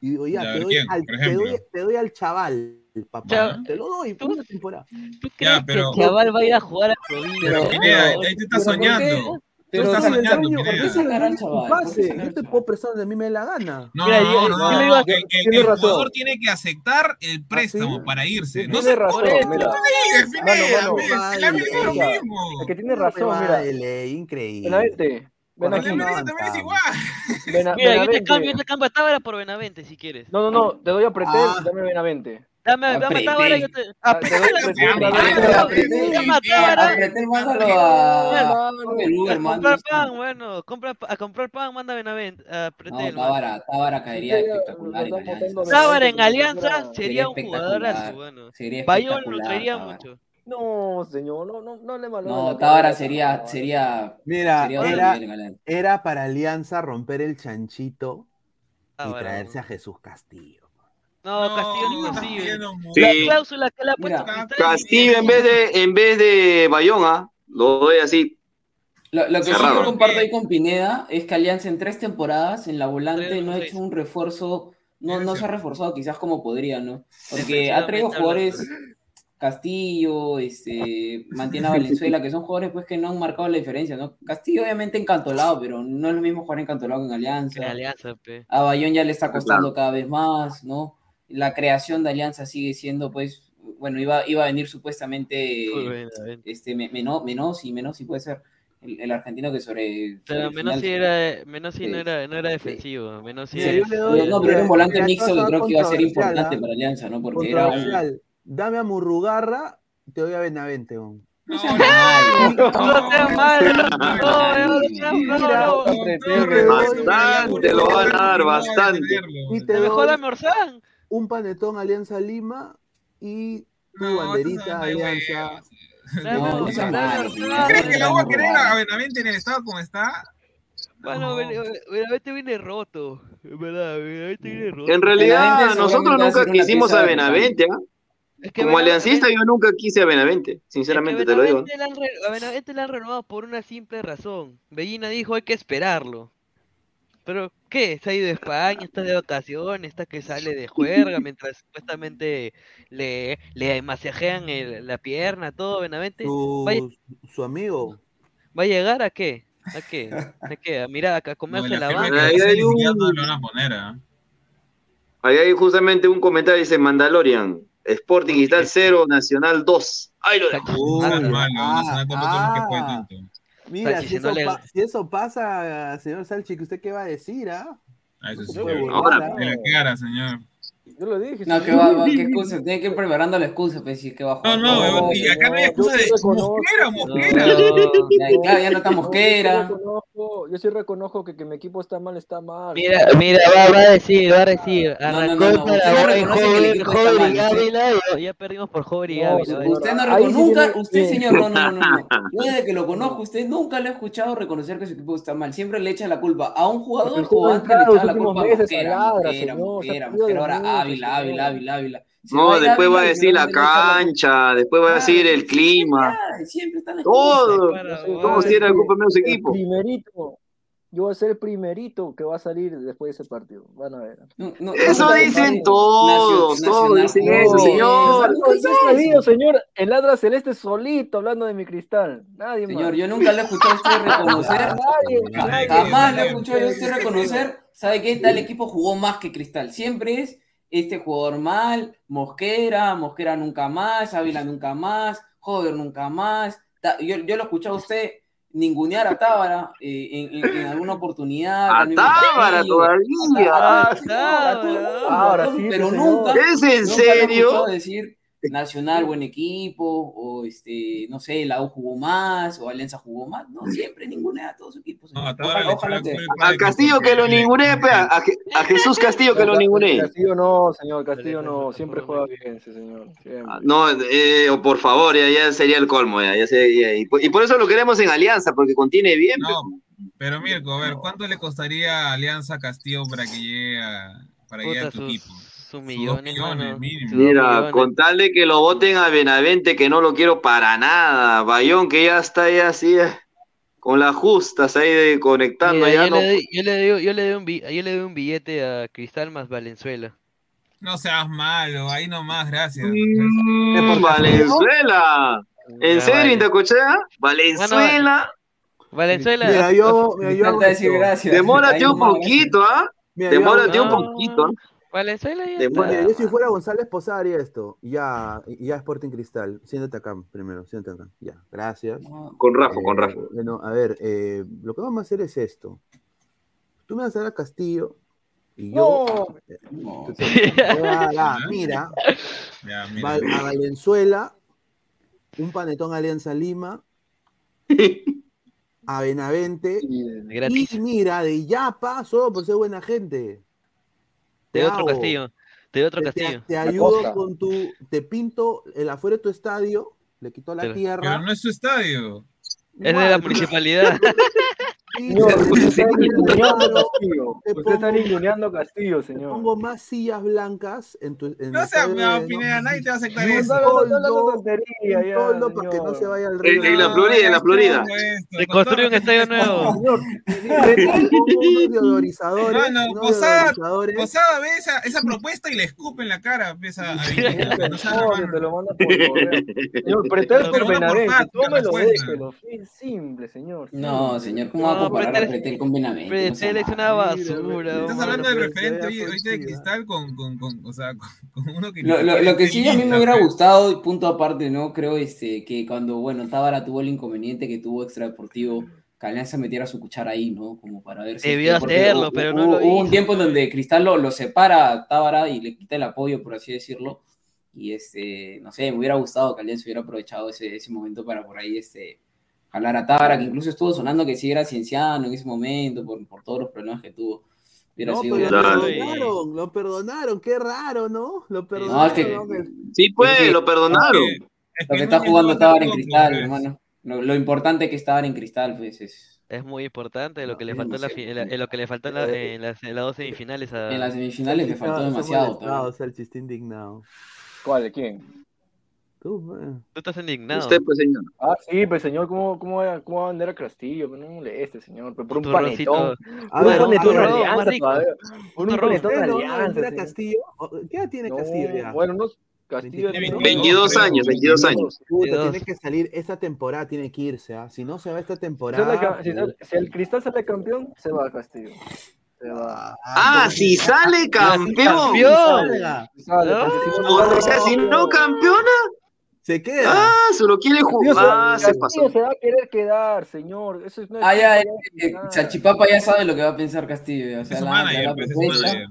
Y digo, ya, Ya, te, doy ¿quién, al, por te, doy, ejemplo? te doy al chaval, papá. Ya. Te lo doy por una temporada. ¿Tú Ya, crees pero- que Chaval va a ir a jugar a provincia? Pero No, Pineda, no, ahí te estás soñando. Tú Pero estás es el soñando, el chaval, pase. ¿por Yo te puedo prestar donde a mí me dé la gana. No, Mira, no, no, no, que tiene el razón. jugador tiene que aceptar el préstamo para irse. No Tiene se razón, puede. mira. No. El que tiene razón, mira. Increíble. Benavente, no También es igual. Mira, yo te Benavente. cambio, yo te cambio a Tábara por Benavente si quieres. No, no, no, te doy a Pretel, Ah. dame Benavente. Dame, dame Apreté. Tábara, yo te. Ah, comprar pan, bueno, compra, a comprar pan, manda Benavente, a No, Pretel, mano. Tábara, Tábara caería espectacular. Tábara en Alianza Sería un jugadorazo, bueno. Bayón lo traería mucho. No, señor, no, no, no le malogres No, Tábara sería, sería, Mira, sería era, era para Alianza romper el chanchito y Tábara, traerse a Jesús Castillo. No, Castillo no es Castillo posible. no muere. Sí. La cláusula que le ha puesto Mira, Cristal. Castillo en vez de, en vez de Bayón, ¿ah? Lo doy así. Lo, lo que sí Cerrado. yo comparto ahí con Pineda es que Alianza en tres temporadas en la volante no ha hecho un refuerzo, no, no se ha reforzado quizás como podría, ¿no? Porque ha traído jugadores Castillo, este, mantiene a Valenzuela, que son jugadores pues que no han marcado la diferencia, ¿no? Castillo obviamente encantolado, pero no es lo mismo jugar encantolado que en Alianza. En Alianza, pe. A Bayón ya le está costando cada vez más, ¿no? La creación de Alianza sigue siendo, pues, bueno, iba, iba a venir supuestamente este, Me- Meno- Menossi, Menossi puede ser, el, el argentino que sobre... Pero el Menossi final- era, Menossi no Sí. era, no era defensivo. Yo le doy- No, pero era un volante mixto que creo que iba a ser importante ¿ah? para Alianza, ¿no? Porque era un... Dame a Murrugarra, te doy a Benavente. No malo. No seas malo. No, no, no, no, no. Bastante lo van a dar, bastante. Y te Mejor doy dame Orsán. Un panetón Alianza Lima y tu No, banderita Alianza. Dame No, no seas Orsán, malo. dame ¿Tú Orsán. crees que la voy a querer a Benavente en el estado como está? Bueno, Benavente viene roto. Es verdad, Benavente viene roto. En realidad, nosotros nunca quisimos a Benavente, ¿ah? Es que Como Benavente- aliancista yo nunca quise a Benavente, sinceramente es que te lo digo. A Benavente le han renovado por una simple razón. Bellina dijo hay que esperarlo. Pero, ¿qué? Se ha ido de España, está de vacaciones, está que sale de juerga mientras supuestamente le, le masajean el- la pierna, todo. Benavente vaya- Su, su amigo. va a llegar a qué? ¿A qué? ¿A qué? A mirar, a No, comerse la la firma banca. Ahí hay un- no ¿ah? Ahí justamente un comentario, dice Mandalorian, Sporting Cristal 0, Nacional 2. Ahí lo No seas malo, no seas tampoco no que fue ah. tanto. Mira, Salchi, si no eso, le- pa- si eso pasa, señor Salchi, ¿usted qué va a decir, ah? Ah, eso sí, burlar, De la cara, señor. Yo lo dije. No, que va, va, qué excusa, tiene que ir preparando la excusa, pues, si es que va a No, jugar. no, weón, y acá no hay excusa de mosquera, mosquera. Ya, claro, ya no está Yo mosquera. sí reconozco, yo sí reconozco que, que mi equipo está mal, está mal. Mira, mira, va, va a decir, va a decir. no, Arrancó no, no, para no joven, y Ávila, ya perdimos por joven y No, Ávila. usted no reconoce, sí nunca, usted señor, no, no, no, no. Yo desde que lo conozco, usted nunca le he escuchado reconocer que su equipo está mal. Siempre le echa la culpa a un jugador o antes le echaba la culpa a Mosquera, Mosquera, Mosquera, ahora Ávila, Ávila. Ávila, Ávila. Se No, ir después va a Ávila decir la cancha, después va a decir el clima. Siempre están Todo. Todos soy tienen el culpa menos equipo. Primerito. Yo voy a ser el primerito que va a salir después de ese partido. Van a ver. Eso dicen todos, todos dicen eso, señor. No, yo señor, el Ladra Celeste solito hablando de mi cristal. Nadie más. Señor, yo nunca le he escuchado a usted reconocer. Nadie. Jamás le he escuchado a usted reconocer. ¿Sabe qué? Tal equipo jugó más que Cristal. Siempre es este jugador mal, Mosquera, Mosquera nunca más, Ávila nunca más, Joder nunca más. Yo, yo lo he escuchado a usted ningunear a Tábara eh, en, en- en alguna oportunidad. A Tábara todavía. Ah, Ahora sí, pero nunca. ¿Es en nunca serio? decir Nacional buen equipo, o este, no sé, la U jugó más, o Alianza jugó más. No, siempre ningunea a todos sus equipos. señor. Ojalá, ojalá que- A Castillo que lo ningunee, pe, a, a Jesús Castillo que lo ningunee. Castillo no, señor, Castillo no. Siempre juega bien ese señor. Siempre. No, eh, o por favor, ya, ya sería el colmo, ya, ya sería- y, por- y por eso lo queremos en Alianza, porque contiene bien. No, pero Mirko, a ver, ¿cuánto le costaría a Alianza Castillo para que llegue a, para que llegue a tu sus- equipo? Sus millones, mínimo. Sus Mira, millones. con tal de que lo voten a Benavente, que no lo quiero para nada. Bayón, que ya está ya así, eh, con las justas ahí de conectando, Mira, ya yo, no. le doy, yo, le doy, yo, le doy un, bi- yo le doy un billete a Cristal más Valenzuela. No seas malo, ahí nomás, gracias. Mm, Valenzuela. ¿En Ya, serio, vale. Indacochea? Valenzuela. Valenzuela. Mira, yo, mira, yo esto. gracias. Demórate Ahí un poquito, ¿ah? Yo hago Demórate un poquito. ¿ah? Valenzuela ya Demora- Mira, está. yo si fuera González Posada haría esto. Ya, ya Sporting Cristal. Siéntate acá primero, siéntate acá. Ya, gracias. Con Rafa, con Eh, Rafa. Bueno, a ver, eh, lo que vamos a hacer es esto. Tú me vas a dar a Castillo y yo. eh, a dar, mira, Ya, mira. Val- a Valenzuela, un panetón Alianza Lima, a Benavente, Gratis. y mira, de Yapa, solo por ser buena gente. Te doy otro castillo. Te doy otro te- castillo. Te, ayudo con tu. Te pinto el afuera de tu estadio, le quito la Pero- tierra. Pero no es su estadio. Es de la municipalidad. Señor, usted está ninguneando a Castillo. A señor. pongo más sillas blancas en tu. En No seas no, de- Pineda, nadie te va a aceptar eso. ya, toldo para que no se vaya al río. en la Florida, en la Florida. Se construye un estadio nuevo. Mano, unos Posada. Posada ve esa, esa propuesta y le escupe en la cara. Empieza a Señor, no seas malo. te lo manda por. Señor, pretel Te por Benavente. Tómelo, déjelo. Simple, señor. No, señor, ¿cómo va a No, Pretel- con Benavente? Pretel es una basura. Estás hablando del referente hoy, ahorita de cristal con, con, con, o sea, con, con uno que. Lo, lo- lo que sí a mí me hubiera pues. gustado, y punto aparte, ¿no? Creo este, que cuando, bueno, Tábara tuvo el inconveniente que tuvo extradeportivo, Alianza metiera su cuchara ahí, ¿no? Como para ver si... Debió hacerlo, hubo- pero no hubo, lo hubo un tiempo en donde Cristal lo, lo separa a Tábara y le quita el apoyo, por así decirlo. Y, este, no sé, me hubiera gustado que Alianza hubiera aprovechado ese, ese momento para por ahí, este, jalar a Tábara, que incluso estuvo sonando que sí era cienciano en ese momento, por, por todos los problemas que tuvo. Hubiera No, sido- pero lo perdonaron, lo perdonaron, qué raro, ¿no? Lo No, perdonaron. es Sí, pues, lo perdonaron. Es Lo que está jugando a Tábara en cristal, hermano. Lo, lo importante que estaba en cristal, pues, es Es muy importante lo que le es faltó en, la, fi- en la- en lo que le faltó en, la- en las, en las dos semifinales a... en las semifinales le faltó demasiado. molestado, Tábara. Salchi, está indignado. ¿Cuál? ¿De quién? Tú, pues. Tú estás indignado. Usted, pues, señor. Ah, sí, pues señor, ¿cómo, cómo, va, cómo va a vender a Castillo? Pero no moleste, señor. Pero por un panetón. A Por ver, un panetón turrón, de más alianza rico. todavía. Por un Turrón. panetón de ¿Usted no va a alianza. vender a señor. Castillo? ¿O- ¿Qué edad tiene Castillo ya? Bueno, no, Castillo Tiene no. 22 años, 22 años. Puta, 22. tiene que salir esta temporada, tiene que irse, ¿ah? Si no se va esta temporada. si sale- si el Cristal sale campeón, se va a Castillo. Se va. Ah, si sale campeón. ¡Campeón! Si sale, si no O sea, si no campeona, Se queda. Ah, se lo quiere jugar. Ah, se Castillo pasó. se va a querer quedar, señor. Eso es, no es Ah, ya, culpa eh, eh, ya sabe lo que va a pensar Castillo. O sea, la, manager, la pues, es manager.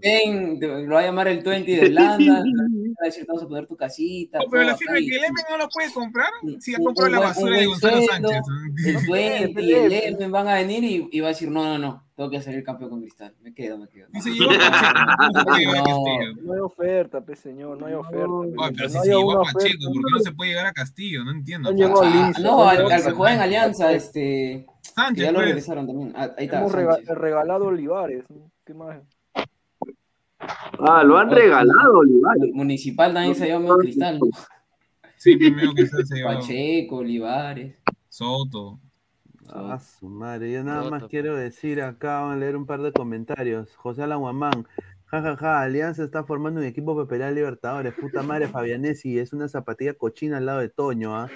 Ven, lo va a llamar el 20 de Irlanda. A decir, vamos a poner tu casita. Pero la firma que el M no lo puede comprar. Si comprado un la basura de Gonzalo sueldo, Sánchez. El 20 y el Emen van a venir y, y va a decir, no, no, no, tengo que salir campeón con Cristal. Me quedo, me quedo. Dice, lleva Pacheco, ¿cómo se puede llevar a No, Castillo? No hay oferta, pues, señor, no hay oferta. Pues, pero si no se llevó a Pacheco. ¿por qué no se puede llegar a Castillo? No entiendo. No Ah, no, al, que juega en Alianza, este. Sánchez, ya lo pues. regresaron también. Ah, ahí está. Hemos regalado Olivares. ¿no? ¿Qué más? Ah, lo han regalado, Olivares. Municipal también se llama Cristal. ¿no? Sí, primero que se se llevó Pacheco, Olivares. Soto. Ah, su madre. Yo nada más quiero decir acá, vamos a leer un par de comentarios. José Alaguamán. Ja, ja, ja, Alianza está formando un equipo para pelear Libertadores. Puta madre, Fabianesi es una zapatilla cochina al lado de Toño, ¿ah?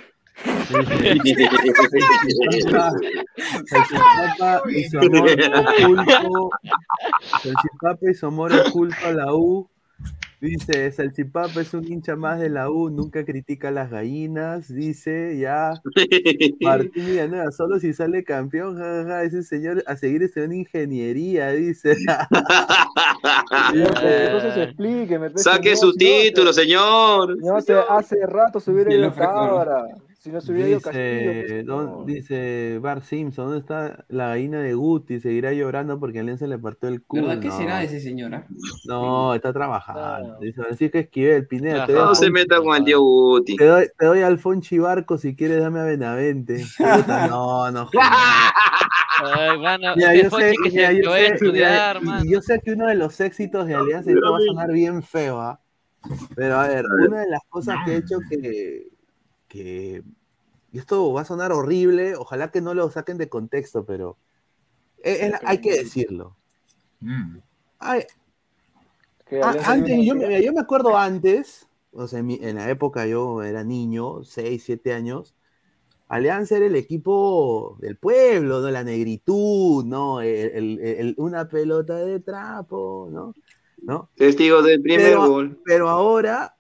Y su amor oculto. Salchipapa y su amor oculto a la U. Dice, Salchipapa es un hincha más de la U, nunca critica a las gallinas. Dice, ya. Martín Villanueva, solo si sale campeón, jajaja, ese señor a seguir estudiando ingeniería, dice. Entonces explíqueme. pues, Saque su título, señor. No, hace, rato se hubiera ido Cabra. Si no se hubiera ido Castillo. Dice, pues, ¿dó- dice Bar Simpson, ¿dónde está la gallina de Guti? Seguirá llorando porque Alianza le partió el culo. ¿Verdad? ¿Qué No, será de ese señor? ah? no, está trabajando. Dice Francisco Esquivel, Pineda, te doy, No se meta con el tío Guti. te doy, te doy al Fonchi Barco si quieres, dame a Benavente. No, no. Ay, mano, Mira, este yo sé, que mira, yo que sé- estudiar, yo que uno de los éxitos de Alianza, esto va a sonar bien feo, ¿ah? Pero a ver, una de las cosas que he hecho que, que, y esto va a sonar horrible, ojalá que no lo saquen de contexto, pero es- es- hay que decirlo. Mm. Ay, a- antes, yo, yo me acuerdo antes, o sea, en, mi- en la época yo era niño, 6, 7 años, Alianza era el equipo del pueblo, ¿no? La negritud, ¿no? El- el- el- una pelota de trapo, ¿no? ¿No? Testigos del primer pero, gol. pero ahora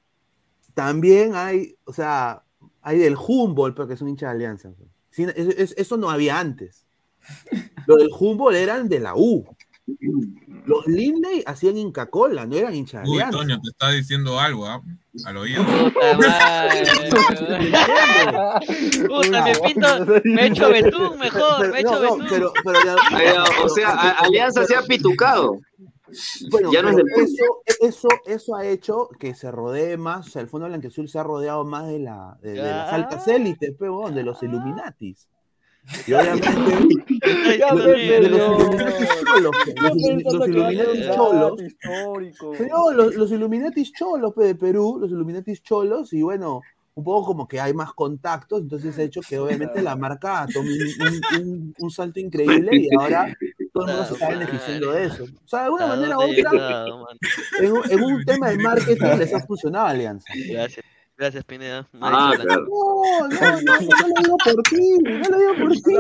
también hay, o sea, hay del Humboldt, porque es un hincha de Alianza. pues. Sí, es- es- eso no había antes. Los del Humboldt eran de la U. Los Lindley hacían Inca Cola, no eran hinchas de Uy, Alianza. Toño, te está diciendo algo, ¿ah? Al oído. Puta madre. Puta, me pinto, me echo betún mejor, me echo No, no, betún. pero, pero ya- Ay, O sea, Alianza se ha pitucado. Bueno, Ya no es pero del eso, eso, eso ha hecho que se rodee más, o sea, el Fondo Blanqueazul se ha rodeado más de, la, de, de las altas élites, pero de los Illuminatis. Y obviamente de, los. Illuminatis cholos, los, il- pensando los que había Illuminatis un dato cholos. No, los, los Illuminatis cholos de Perú, los Illuminatis cholos, y bueno, un poco como que hay más contactos, entonces ha hecho que obviamente la marca tome un, un- un- un salto increíble y ahora todo el mundo se está beneficiando de eso. O sea, de alguna ¿A manera u otra, en, un- en un tema de marketing les ha funcionado a Alianza. Gracias, gracias Pineda. Ah, dicho la- claro. No, no, no, no lo digo por ti, no lo digo por ti.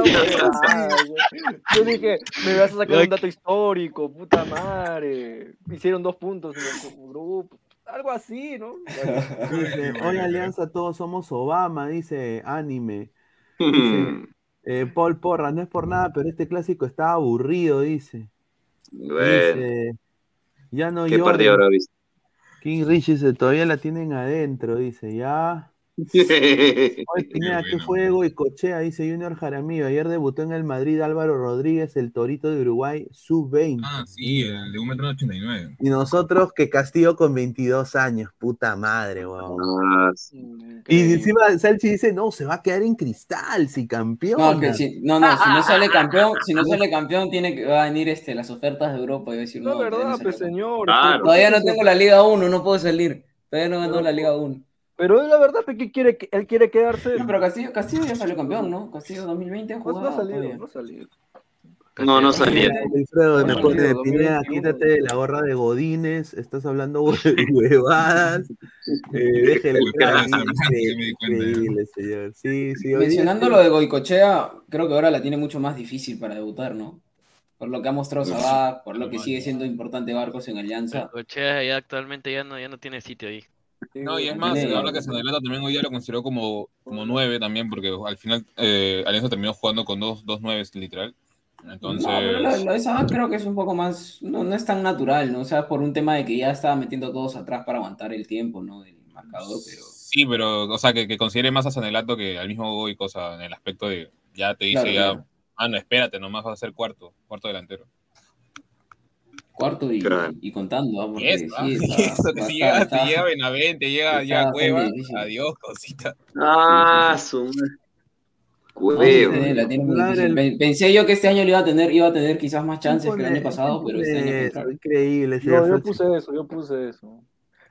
Ah, yo- Yo dije, me vas a sacar un dato histórico, puta madre. Hicieron dos puntos en el grupo. Algo así, ¿no? Dice, hola Alianza, todos somos Obama, dice Anime. Dice, eh, Paul Porra, no es por nada, pero este clásico está aburrido, dice. Bueno, Dice, ya no ¿qué partido habrá visto? King Rich dice, todavía la tienen adentro, dice, ya. Oye, Pineda, qué fuego y cochea, dice Junior Jaramillo. Ayer debutó en el Madrid Álvaro Rodríguez, el torito de Uruguay, sub-20. Ah, sí, el de 1,89m. Y nosotros que Castillo con 22 años, puta madre, weón. Ah, Y encima Salchi dice, no, se va a quedar en cristal, si campeón. No, que si, no, no, si no sale campeón, si no sale campeón, tiene que va a venir este, las ofertas de Europa y va a decir, no, No, verdad, pues campeón". señor. Claro. Todavía no tengo la Liga 1, no puedo salir. Todavía no ganó la Liga 1. Pero la verdad es que quiere, él quiere quedarse. No, pero Castillo, Castillo ya salió campeón, ¿no? Castillo 2020 ha jugado no ha salido, todavía. no ha salido. No, no salía. Alfredo, me Bueno, pone de 2021. Pineda, quítate de la gorra de Godines, estás hablando hue- huevadas. Eh, cuenta. increíble, señor. Sí, sí, hoy día Mencionando lo de Goicochea, creo que ahora la tiene mucho más difícil para debutar, ¿no? Por lo que ha mostrado Sabah, por lo que sigue siendo importante Barcos en Alianza. Cochea ya actualmente ya no, ya no tiene sitio ahí. No, y es más, Tiene- ahora que Sanelato también hoy día lo consideró como, como nueve también, porque al final eh, Alianza terminó jugando con dos, dos nueves, literal. Entonces, No, pero lo, lo de Sabat creo que es un poco más, no, no es tan natural, ¿no? O sea, por un tema de que ya estaba metiendo todos atrás para aguantar el tiempo, ¿no? Del marcador, pero... sí, pero, o sea, que, que considere más a Sanelato que al mismo Goy, cosa, en el aspecto de, ya te dice Claro, ya, claro. ah, no, espérate, nomás vas a ser cuarto, cuarto delantero. Cuarto y, Claro. y contando, ¿ah? Porque eso, sí, ah, está- eso, que si llega, está- si llega Benavente, llega, llega Cueva, difícil. adiós, cosita. Ah, su sí, Pen- Pensé yo que este año le iba a tener, iba a tener quizás más chances que el año pasado, pero este año Eso, increíble. ese No, yo puse eso, yo puse eso.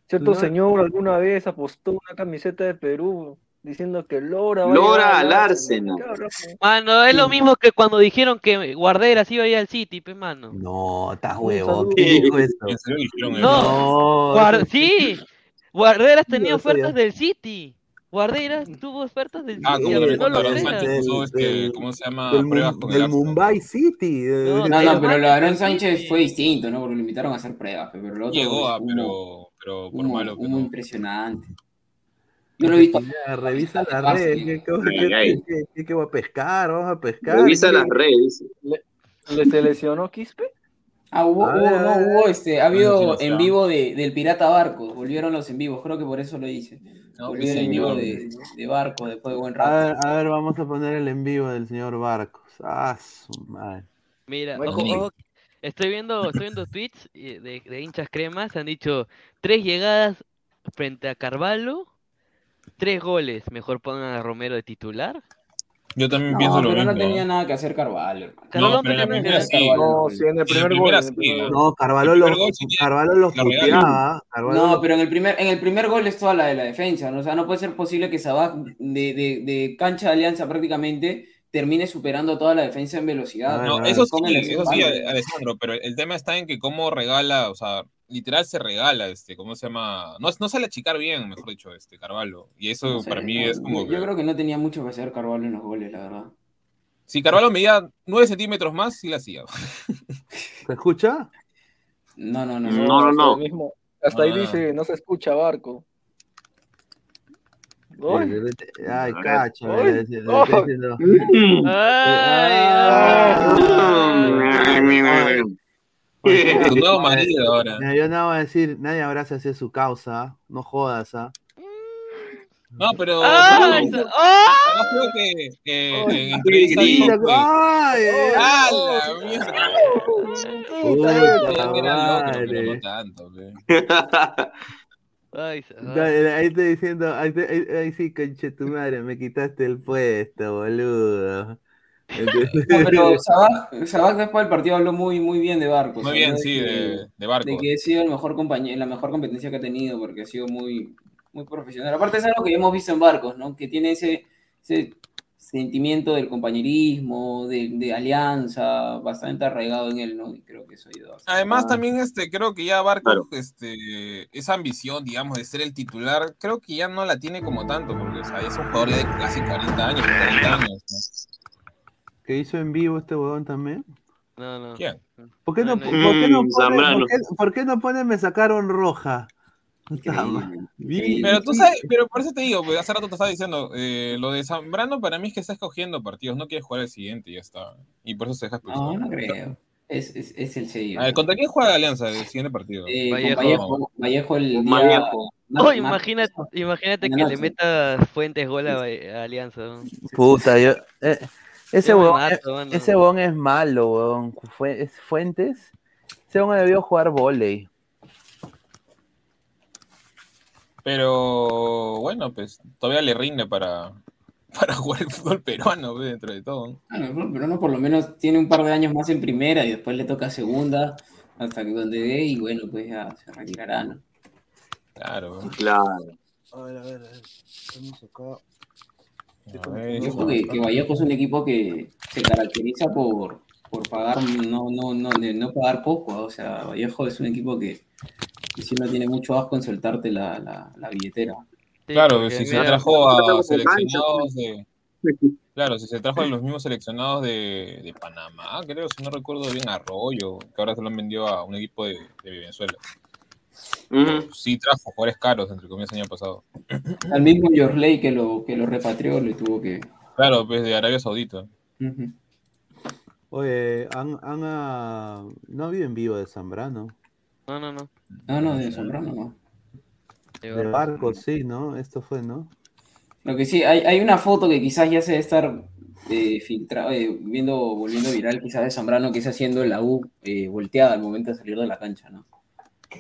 Cierto No. señor alguna vez apostó una camiseta de Perú diciendo que Lora va a Lora al Arsenal. Arsenal. Mano, es lo mismo que cuando dijeron que Guarderas iba a ir al City, pe mano. No, estás Un huevo. ¿Quién dijo eso? No, No, sí, Guarderas tenía ofertas del City. Guarderas tuvo ofertas del Ah, City, no puso, Del- este, ¿cómo se llama? del, Pruebas con el del. Mumbai City. de- No, No, no, pero lo de Aaron Sánchez fue distinto, ¿no? Porque lo invitaron a hacer pruebas, pero lo otro Llegó, pero, pero por humo, malo humo no. impresionante. Yo lo he visto. Ya, revisa las redes. ¿Qué, voy a pescar? Vamos a pescar. Revisa ¿Qué- las redes. ¿Le, le seleccionó Quispe? Ah, hubo, A hubo- ver, a no, a hubo, ver. este, ha Ah, habido en vivo de, del Pirata Barco, volvieron los en vivos, creo que por eso lo hice. No, Volvieron en vivo de, de Barco después de buen A rato. ver, a ver, vamos a poner el en vivo del señor Barcos. Ah, su madre. Mira, ojo, ojo, estoy viendo, estoy viendo tweets eh, de, de hinchas cremas, han dicho tres llegadas frente a Carvalho, tres goles, mejor pongan a Romero de titular. Yo también No, pienso lo pero no mismo. tenía nada que hacer Carvalho, hermano. Carvalho No, pero en la primera sí. No, sí, en el primer gol. en sí. No, Carvalho los, Carvalho los puteaba. No, pero en el primer, en el primer gol es toda la de la defensa, ¿no? O sea, no puede ser posible que Sabaj de, de, de cancha de alianza prácticamente termine superando toda la defensa en velocidad. Ah, No, no, eso sí, eso sí. Alessandro, pero el tema está en que cómo regala, o sea, literal se regala, este, ¿cómo se llama? No, no sale a achicar bien, mejor dicho, este, Carvalho. Y eso No sé, para mí no, es como yo, que... yo creo que no tenía mucho que hacer Carvalho en los goles, la verdad. Si Carvalho medía 9 centímetros más, sí la hacía. ¿Se escucha? No, no, no. No, no, hasta no. mismo- hasta ahí Ah. dice, no se escucha Barco. Ay, cacho. Ay. Tu nuevo marido ahora. Mira, yo no voy a decir, nadie abraza hacia su causa, no jodas, ¿ah? No, pero... ay, Sabaj- ¡Ah! Creo que, que Ay, en entrevista dijo que... ¡Ay! ¡Ah, la mierda! Puta no tanto, ay, No, ay. Ahí estoy diciendo, ahí, te- ahí- ahí sí, conche tu madre, me quitaste el puesto, boludo. Entonces- No, pero Sabaj, Sabaj después del partido habló muy, muy bien de Barco. Muy bien, sí, que- de, de barco. de que ha sido el mejor compañero, la mejor competencia que ha tenido, porque ha sido muy, muy profesional. Aparte es algo que ya hemos visto en Barcos, ¿no? Que tiene ese, ese sentimiento del compañerismo, de, de alianza, bastante arraigado en él, ¿no? Y creo que eso bastante. Además, Ah. también este, creo que ya Barco, Claro. este, esa ambición, digamos, de ser el titular, creo que ya no la tiene como tanto, porque o sea, es un jugador ya de casi 40 años, 40 años. ¿no? ¿Qué hizo en vivo este huevón también? No, no. ¿Quién? ¿Por qué no, No, por no. qué no Mm, por qué, por qué no pone me sacaron roja? Increíble. Pero tú sabes, pero por eso te digo, pues, hace rato te estaba diciendo, eh, lo de Zambrano para mí es que está escogiendo partidos, no quiere jugar el siguiente y ya está. Y por eso se deja expulsar. No, no creo. Es, es, es el sello. A ver, ¿contra quién juega Alianza el siguiente partido? Eh, Vallejo. Vallejo, Vallejo el día... Ma- imagínate, imagínate que le meta Fuentes gol a, a Alianza. ¿no? Puta, yo. eh, ese huevón, mato, mano. ese huevón es malo, huevón. Fue, es Fuentes. Ese huevón debió jugar volei. Pero bueno, pues todavía le rinde para, para jugar el fútbol peruano, pues, dentro de todo. ¿no? Ah, no, pero no, por lo menos tiene un par de años más en primera y después le toca segunda hasta que donde dé y bueno, pues ya se retirará, ¿no? Claro. Claro. A ver, a ver, a ver. Vamos acá. Ver, Yo creo que, que Vallejo es un equipo que se caracteriza por, por pagar, no, no, no, de no pagar poco, o sea, Vallejo es un equipo que, que no tiene mucho asco en soltarte la, la, la billetera. Sí, Claro, si se mira, trajo a Claro, seleccionados de. Claro, si se trajo a los mismos seleccionados de, de Panamá, creo, si no recuerdo bien, Arroyo, que ahora se lo han vendido a un equipo de, de Venezuela. Sí trajo jugadores caros, entre comillas, el año pasado. Al mismo Yorley que lo, que lo repatrió le tuvo que. Claro, pues de Arabia Saudita. Oye, han, han, ah, no ha habido en vivo de Zambrano. No, no, no. No, no, de Zambrano no. De barco, sí, ¿no? Esto fue, ¿no? Lo que sí, hay, hay una foto que quizás ya se debe estar eh, filtrado, eh, viendo, volviendo viral, quizás de Zambrano que está haciendo la U eh, volteada al momento de salir de la cancha, ¿no?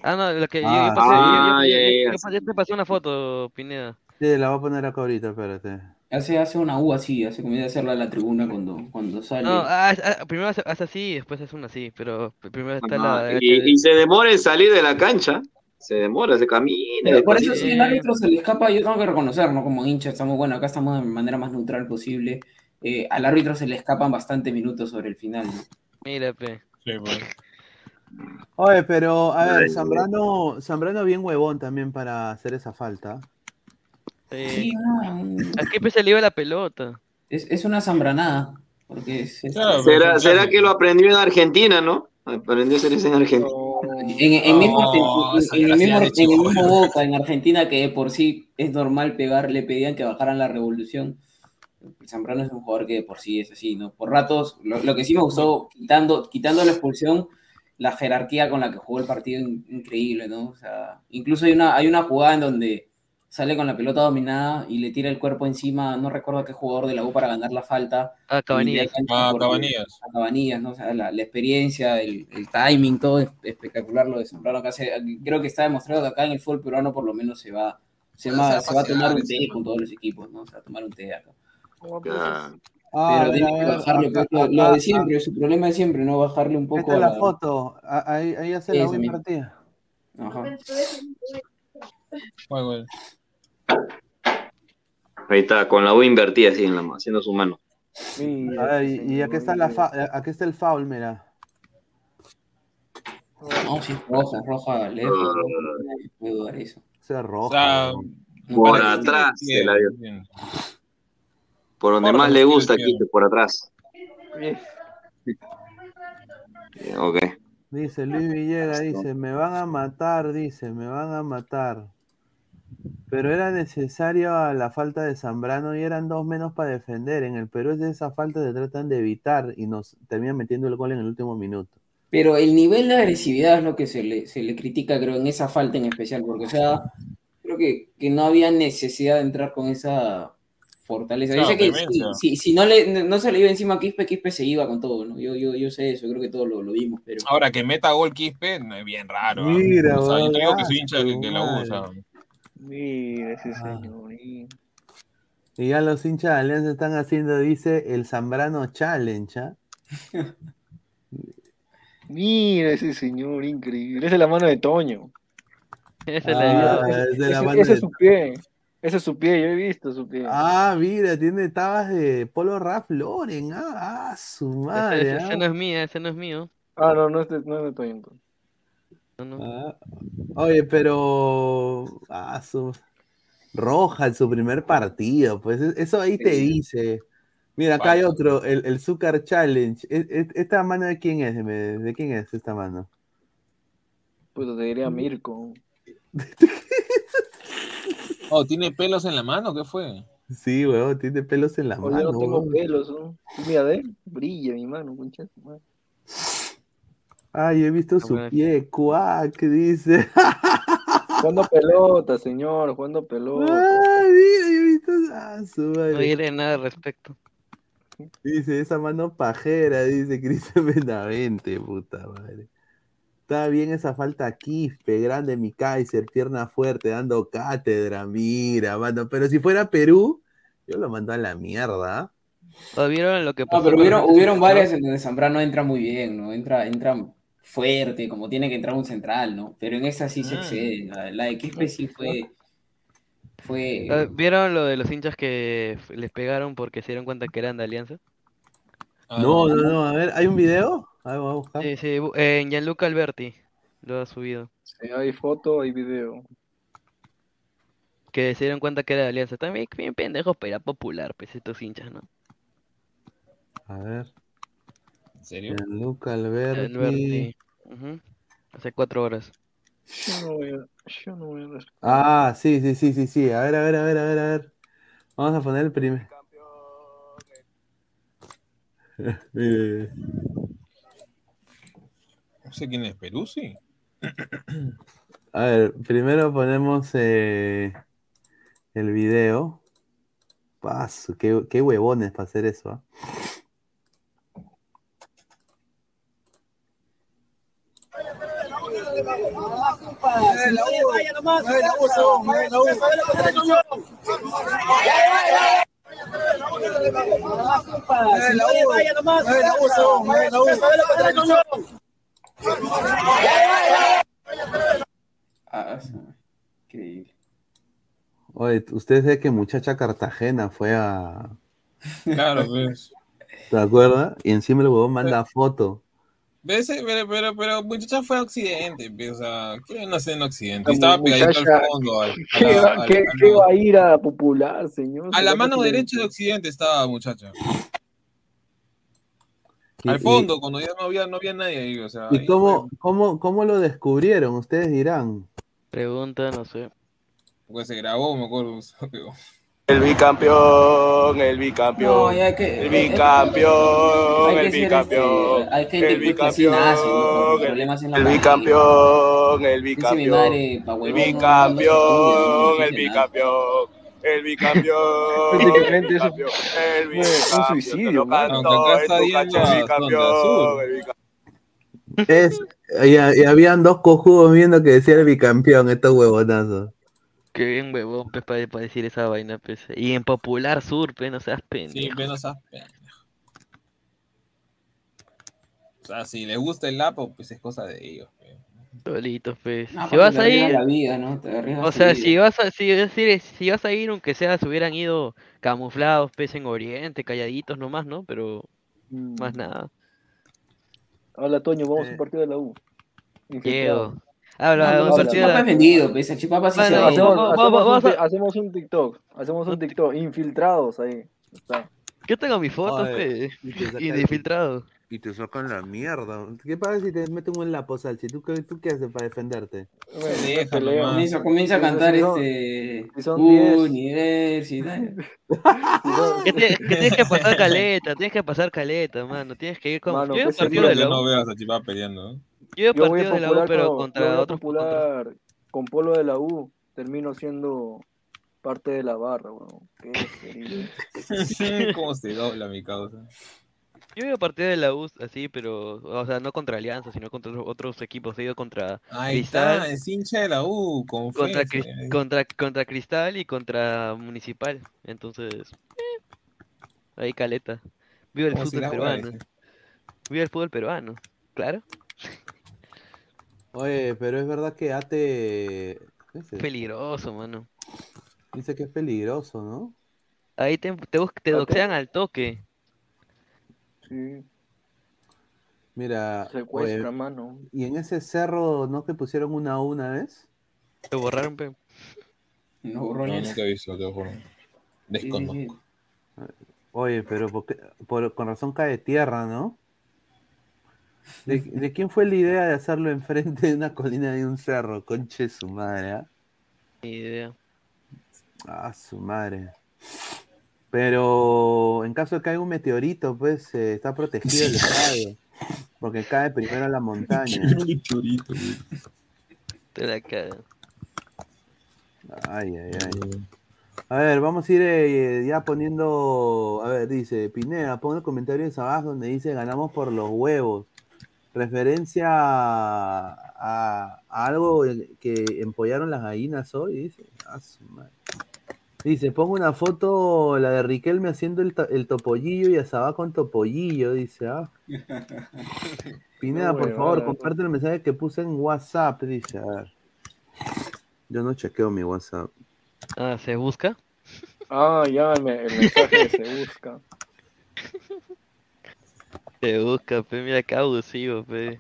Ah, no, lo que yo- Ah, yo, pasé, yo- yo- ah, yo- ya, ya, yo ya. pasé- te pasé una foto, Pineda. Sí, la voy a poner acá ahorita, espérate. Hace, hace una U así, hace comienza a hacerla a la tribuna cuando, cuando sale. No, ah, ah, primero hace, hace así y después hace una así, pero primero está Ajá, la... y, y se demora en salir de la cancha. Se demora, se camina. Pero por eso sí, el árbitro se le escapa, yo tengo que reconocer, ¿no? Como hincha, estamos, bueno, acá estamos de manera más neutral posible. Eh, al árbitro se le escapan bastante minutos sobre el final, ¿no? Mira, pe. Sí, pues. Oye, pero a ver, Zambrano, Zambrano bien huevón también para hacer esa falta. Sí. Aquí pues se le iba la pelota. Es, es una zambranada. Porque es, es- ¿Será, será que lo aprendió en Argentina, no? Aprendió a hacer eso en Argentina. En, en mismo, No, en- esa en el mismo, en el Boca, en Argentina, que de por sí es normal pegar, le pedían que bajaran la revolución. Zambrano es un jugador que de por sí es así, ¿no? Por ratos, lo, lo que sí me gustó, quitando, quitando la expulsión, la jerarquía con la que jugó el partido, in- increíble, ¿no? O sea, incluso hay una, hay una jugada en donde sale con la pelota dominada y le tira el cuerpo encima, no recuerdo a qué jugador de la U para ganar la falta. Ah, y Cabanillas. cancha Ah, Cabanillas. a Cabanillas, ¿no? O sea, la, la experiencia, el, el timing, todo es espectacular lo de Zambrano. Se- creo que está demostrado que acá en el fútbol peruano por lo menos se va, se, Ah, va- se va a se va a tomar un té con todos los equipos, ¿no? O sea, tomar un té acá. Ah, Pero tiene que bajarle, acá- pues, lo, lo acá- de siempre, su problema de siempre, ¿no? Bajarle un poco Esta es a la foto. Ahí, ahí hace la mismo. partida. Ajá. Bueno, bueno. Ahí está, con la U invertida así en la mano, haciendo su mano. A ver, y, y aquí está la fa- aquí está el foul, mira. No, sí, roja, roja, lejos. No puedo dudar eso. Es roja. O sea. Por atrás se la dio. Por donde Por más le gusta. Quito, por atrás. Ok. Dice Luis Villegas, dice, me van a matar, dice, me van a matar. Pero era necesario a la falta de Zambrano y eran dos menos para defender. En el Perú es de esa falta se tratan de evitar y nos terminan metiendo el gol en el último minuto. Pero el nivel de agresividad es lo que se le, se le critica, creo, en esa falta en especial, porque, o sea, creo que, que no había necesidad de entrar con esa fortaleza. Yo Claro, sé que si, vehemencia. si- si no, le, no se le iba encima a Quispe, Quispe se iba con todo, ¿no? Yo, yo, yo sé eso, creo que todos lo, lo vimos, pero... Ahora que meta gol Quispe, no es bien raro. ¿ah? Mira, o sea, yo digo que ah, soy hincha de, su de la U, o sea. madre. Mira ese Ah. señor. y- Y ya los hinchas de Alianza están haciendo, dice, el Zambrano Challenge. ¿ah? Mira ese señor, increíble. Esa es la mano de Toño. Esa es Ah, la es de la ese, mano ese de- es su pie. Ese es su pie, yo he visto su pie. Ah, mira, tiene tabas de Polo Ralph Lauren. Ah, ah, su madre. Ese, ese ah. no es mío, ese no es mío. Ah, no, no es de, no es de. No, no. Ah, Oye, pero. Ah, su... Roja en su primer partido. Pues e- eso ahí te dice. Mira, acá hay otro, el, el Zucker Challenge. E- e- ¿Esta mano de quién es? ¿De de quién es esta mano? Pues te diría Mirko. Oh, ¿tiene pelos en la mano? ¿Qué fue? Sí, weón, tiene pelos en la O yo mano. no tengo weón. pelos, ¿no? Mira, de él, brilla mi mano, concha de su madre. Ay, he visto su pie, cuac, dice. Jugando pelota, señor, jugando pelota. Ay, mira, yo he visto. Ah, su madre. No diré nada al respecto. Dice, esa mano pajera, dice Cristian Benavente, puta madre. Está bien esa falta Quispe, grande mi Kaiser, pierna fuerte, dando cátedra, mira, mano. Pero si fuera Perú, yo lo mando a la mierda. ¿O ¿Vieron lo que No, pasó? pero con hubieron, ¿no? varias en donde Zambrano entra muy bien, ¿no? Entra, entra fuerte, como tiene que entrar un central, ¿no? Pero en esa sí se Ah. excede. La, la de Quispe sí fue... fue Ah, ¿Vieron lo de los hinchas que les pegaron porque se dieron cuenta que eran de Alianza? No, no, no, a ver, ¿hay un video? A ver, voy a buscar. Sí, sí, eh, en Gianluca Alberti lo ha subido. Sí, hay foto, hay video. Que se dieron cuenta que era de Alianza. También bien pendejos, pero era popular, pues estos hinchas, ¿no? A ver. ¿En serio? Luca Alberti. Alberti. Hace cuatro horas. Yo no voy a, yo no voy a responder. Ah, sí, sí, sí, sí, sí. A ver, a ver, a ver, a ver, a ver. Vamos a poner el primer. Mire, No sé quién es Peruzzi. A ver, primero ponemos eh, el video. Paso, qué, qué huevones para hacer eso. ¿ah? Ah. Increíble. Oye, ustedes saben que muchacha Cartagena fue a. Claro, pues. ¿Te acuerdas? Y encima el huevón manda foto. ¿Ves? Pero, pero, pero muchacha fue a Occidente, pues, o sea, ¿qué no sé en Occidente? La Estaba pegadito al fondo. al- ¿Qué, la- va, al- qué- al- qué va a ir a popular, señor? a la ¿Será mano derecha de Occidente estaba muchacha. Y- Al y- fondo, cuando ya no había, no había nadie ahí, o sea. ¿Y ahí cómo, cómo, cómo lo descubrieron? Ustedes dirán. Pregunta, no sé. Pues se grabó, me acuerdo. El bicampeón, el bicampeón. No, ya que- el eh, eh, bicampeón, hay que el bicampeón. este, el pues, bicampeón. El bicampeón, el bicampeón. El bicampeón, el bicampeón. El bicampeón, el eso bicampeón, el fue un suicidio, en tu el bicampeón, Azul. el bicampeón. Es, y, y habían dos cojudos viendo que decía el bicampeón, estos huevonazos. Qué bien, huevón, pues, para, para decir esa vaina, pues. Y en Popular Sur, pues, no seas Sí, pendejo. pero no seas pendejo. O sea, si les gusta el lapo, pues es cosa de ellos. pues. Solitos, pues. No, si vas a ir, la vida, ¿no? Te arriesgas o sea, vida. si vas a, si, es decir, si vas a ir, aunque sea, se hubieran ido camuflados, pues, en Oriente, calladitos nomás, ¿no? Pero más nada. Hola, Toño, vamos a un partido de la U. Llego. Infiltrado. Habla, No, un no, partido de Chipapa la- es vendido, pues, el Chipapa sí Bueno, se. Hacemos, vamos- hacemos vamos un, a- hacemos un TikTok. Hacemos un TikTok. Infiltrados ahí. Está. Yo tengo mis fotos, pues, sacan- y te sacan la mierda. ¿Qué pasa si te meten un lapo, Salchi? ¿Tú, qué- ¿Tú qué haces para defenderte? Déjalo, man. Comienza, comienza a cantar Si son- este. son. Universidad. Que, te- que tienes que pasar caleta, tienes que pasar caleta, mano. Tienes que ir con. Mano, yo he pues, partido de la no U. veas a Chipá peleando. ¿no? Yo he Yo voy partido de la U, pero con, yo contra voy otros. contra- popular con polo de la U. Termino siendo parte de la barra, weón. Qué sería. ¿Cómo se dobla mi causa? Yo he ido a partido de la U así, pero. O sea, no contra Alianza, sino contra otros- equipos. He ido contra Ahí Cristal. está, es hincha de la U, Contra, contra, contra Cristal y contra Municipal. Entonces, eh, ahí caleta. Viva el ¿Cómo fútbol peruano. Viva el fútbol peruano. Claro. Oye, pero es verdad que Ate. ¿qué es? Peligroso, mano. Dice que es peligroso, ¿no? Ahí te, te, te doxean al toque. Sí, Mira, secuestra, oye, mano. y en ese cerro, ¿no que pusieron una una vez? Te borraron, pe. No, No, borrones. nunca he visto, te lo juro. Desconozco. Oye, pero ¿por qué- por- con razón cae tierra, ¿no? ¿De, de quién fue la idea de hacerlo enfrente de una colina de un cerro? Conche su madre, ¿ah? Ni idea. Ah, su madre. Pero en caso de que caiga un meteorito, pues eh, está protegido el estadio. Porque cae primero a la montaña. Te la cagan. Ay, ay, ay. A ver, vamos a ir eh, ya poniendo. A ver, dice Pineda, pon los comentarios abajo donde dice ganamos por los huevos. Referencia a, a- a algo que empollaron las gallinas hoy, dice. Ah, su madre. Dice, pongo una foto, la de Riquelme haciendo el, to- el topollillo y a Sabá con topollillo, dice. Ah. Pineda, No, por favor, comparte el mensaje que puse en WhatsApp, dice. A ver. Yo no chequeo mi WhatsApp. Ah, ¿se busca? Ah, ya, el, me- el mensaje se busca. Se busca, pe. Mira qué abusivo, pe.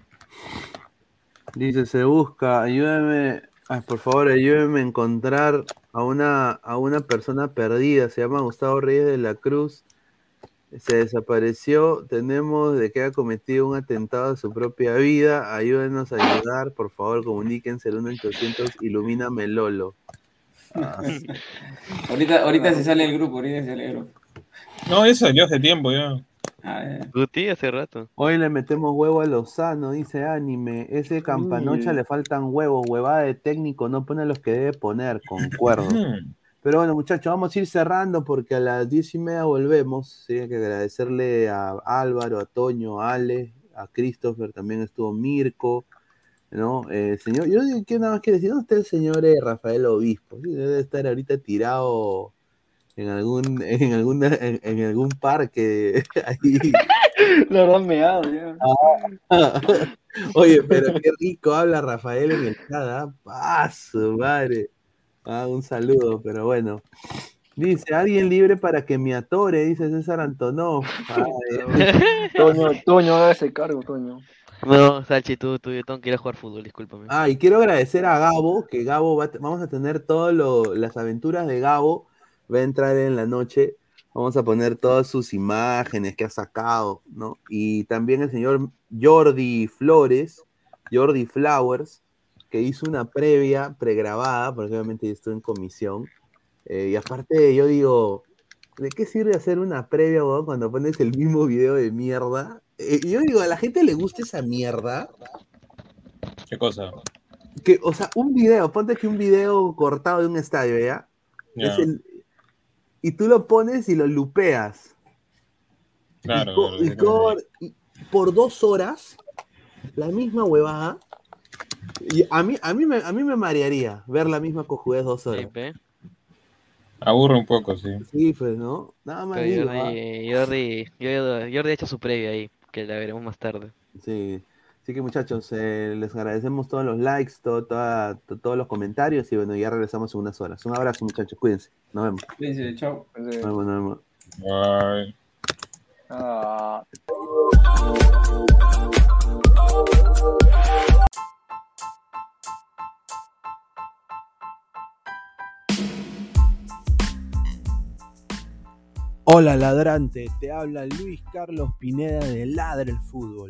Dice, se busca, ayúdame, ay, por favor, ayúdeme a encontrar a una, a una persona perdida, se llama Gustavo Reyes de la Cruz. Se desapareció. Tenemos de que ha cometido un atentado a su propia vida. Ayúdenos a ayudar. Por favor, comuníquense al 1800 Ilumíname Lolo. Ah, Ahorita, ahorita se sale el grupo, ahorita se sale el grupo. No, eso salió hace tiempo ya. Guti hace rato. Hoy le metemos huevo a Lozano, dice Anime. Ese campanocha Uy. le faltan huevos, huevada de técnico, no pone los que debe poner, concuerdo. Pero bueno, muchachos, vamos a ir cerrando porque a las diez y media volvemos. Sí, hay que agradecerle a Álvaro, a Toño, a Ale, a Christopher, también estuvo Mirko, ¿no? Eh, señor, yo digo que nada más quiero decir, ¿dónde está el señor eh, Rafael Obispo? Sí, debe estar ahorita tirado en algún, en alguna, en, en algún parque ahí. Lo habrán meado ya. Ah. Oye, pero qué rico habla Rafael en el chat, ¿ah? Paso, madre. Ah, un saludo, pero bueno. Dice, alguien libre para que me atore, dice César Antonov. Ay, Toño, Toño, haga ese cargo, Toño. No, Salchi, tú, tú, yo tengo que ir a jugar fútbol, discúlpame. Ah, y quiero agradecer a Gabo, que Gabo va vamos a tener todas las aventuras de Gabo, va a entrar en la noche, vamos a poner todas sus imágenes que ha sacado, ¿no? Y también el señor Jordi Flores, Jordi Flowers, que hizo una previa pregrabada, porque obviamente yo estoy en comisión, eh, y aparte yo digo, ¿de qué sirve hacer una previa, weón, cuando pones el mismo video de mierda? Eh, yo digo, ¿a la gente le gusta esa mierda? ¿Qué cosa? que, o sea, un video, ponte que un video cortado de un estadio, ¿ya? Ya. Es el- y tú lo pones y lo lupeas. Claro, y, co- por dos horas, la misma huevada. Y a mí, a mí, me, a mí me marearía ver la misma cojudez dos horas. Aburre un poco, sí. Sí, pues, ¿no? Nada más Pero digo. Jordi, Jordi, Jordi, Jordi ha hecho su previa ahí, que la veremos más tarde. Sí. Así que muchachos, eh, les agradecemos todos los likes, todo, toda- to- todos los comentarios y bueno, ya regresamos en unas horas. Un abrazo muchachos, cuídense. Nos vemos. Cuídense, chao. Nos vemos, nos vemos. Bye. Ah. Hola ladrante, te habla Luis Carlos Pineda de Ladra el Fútbol.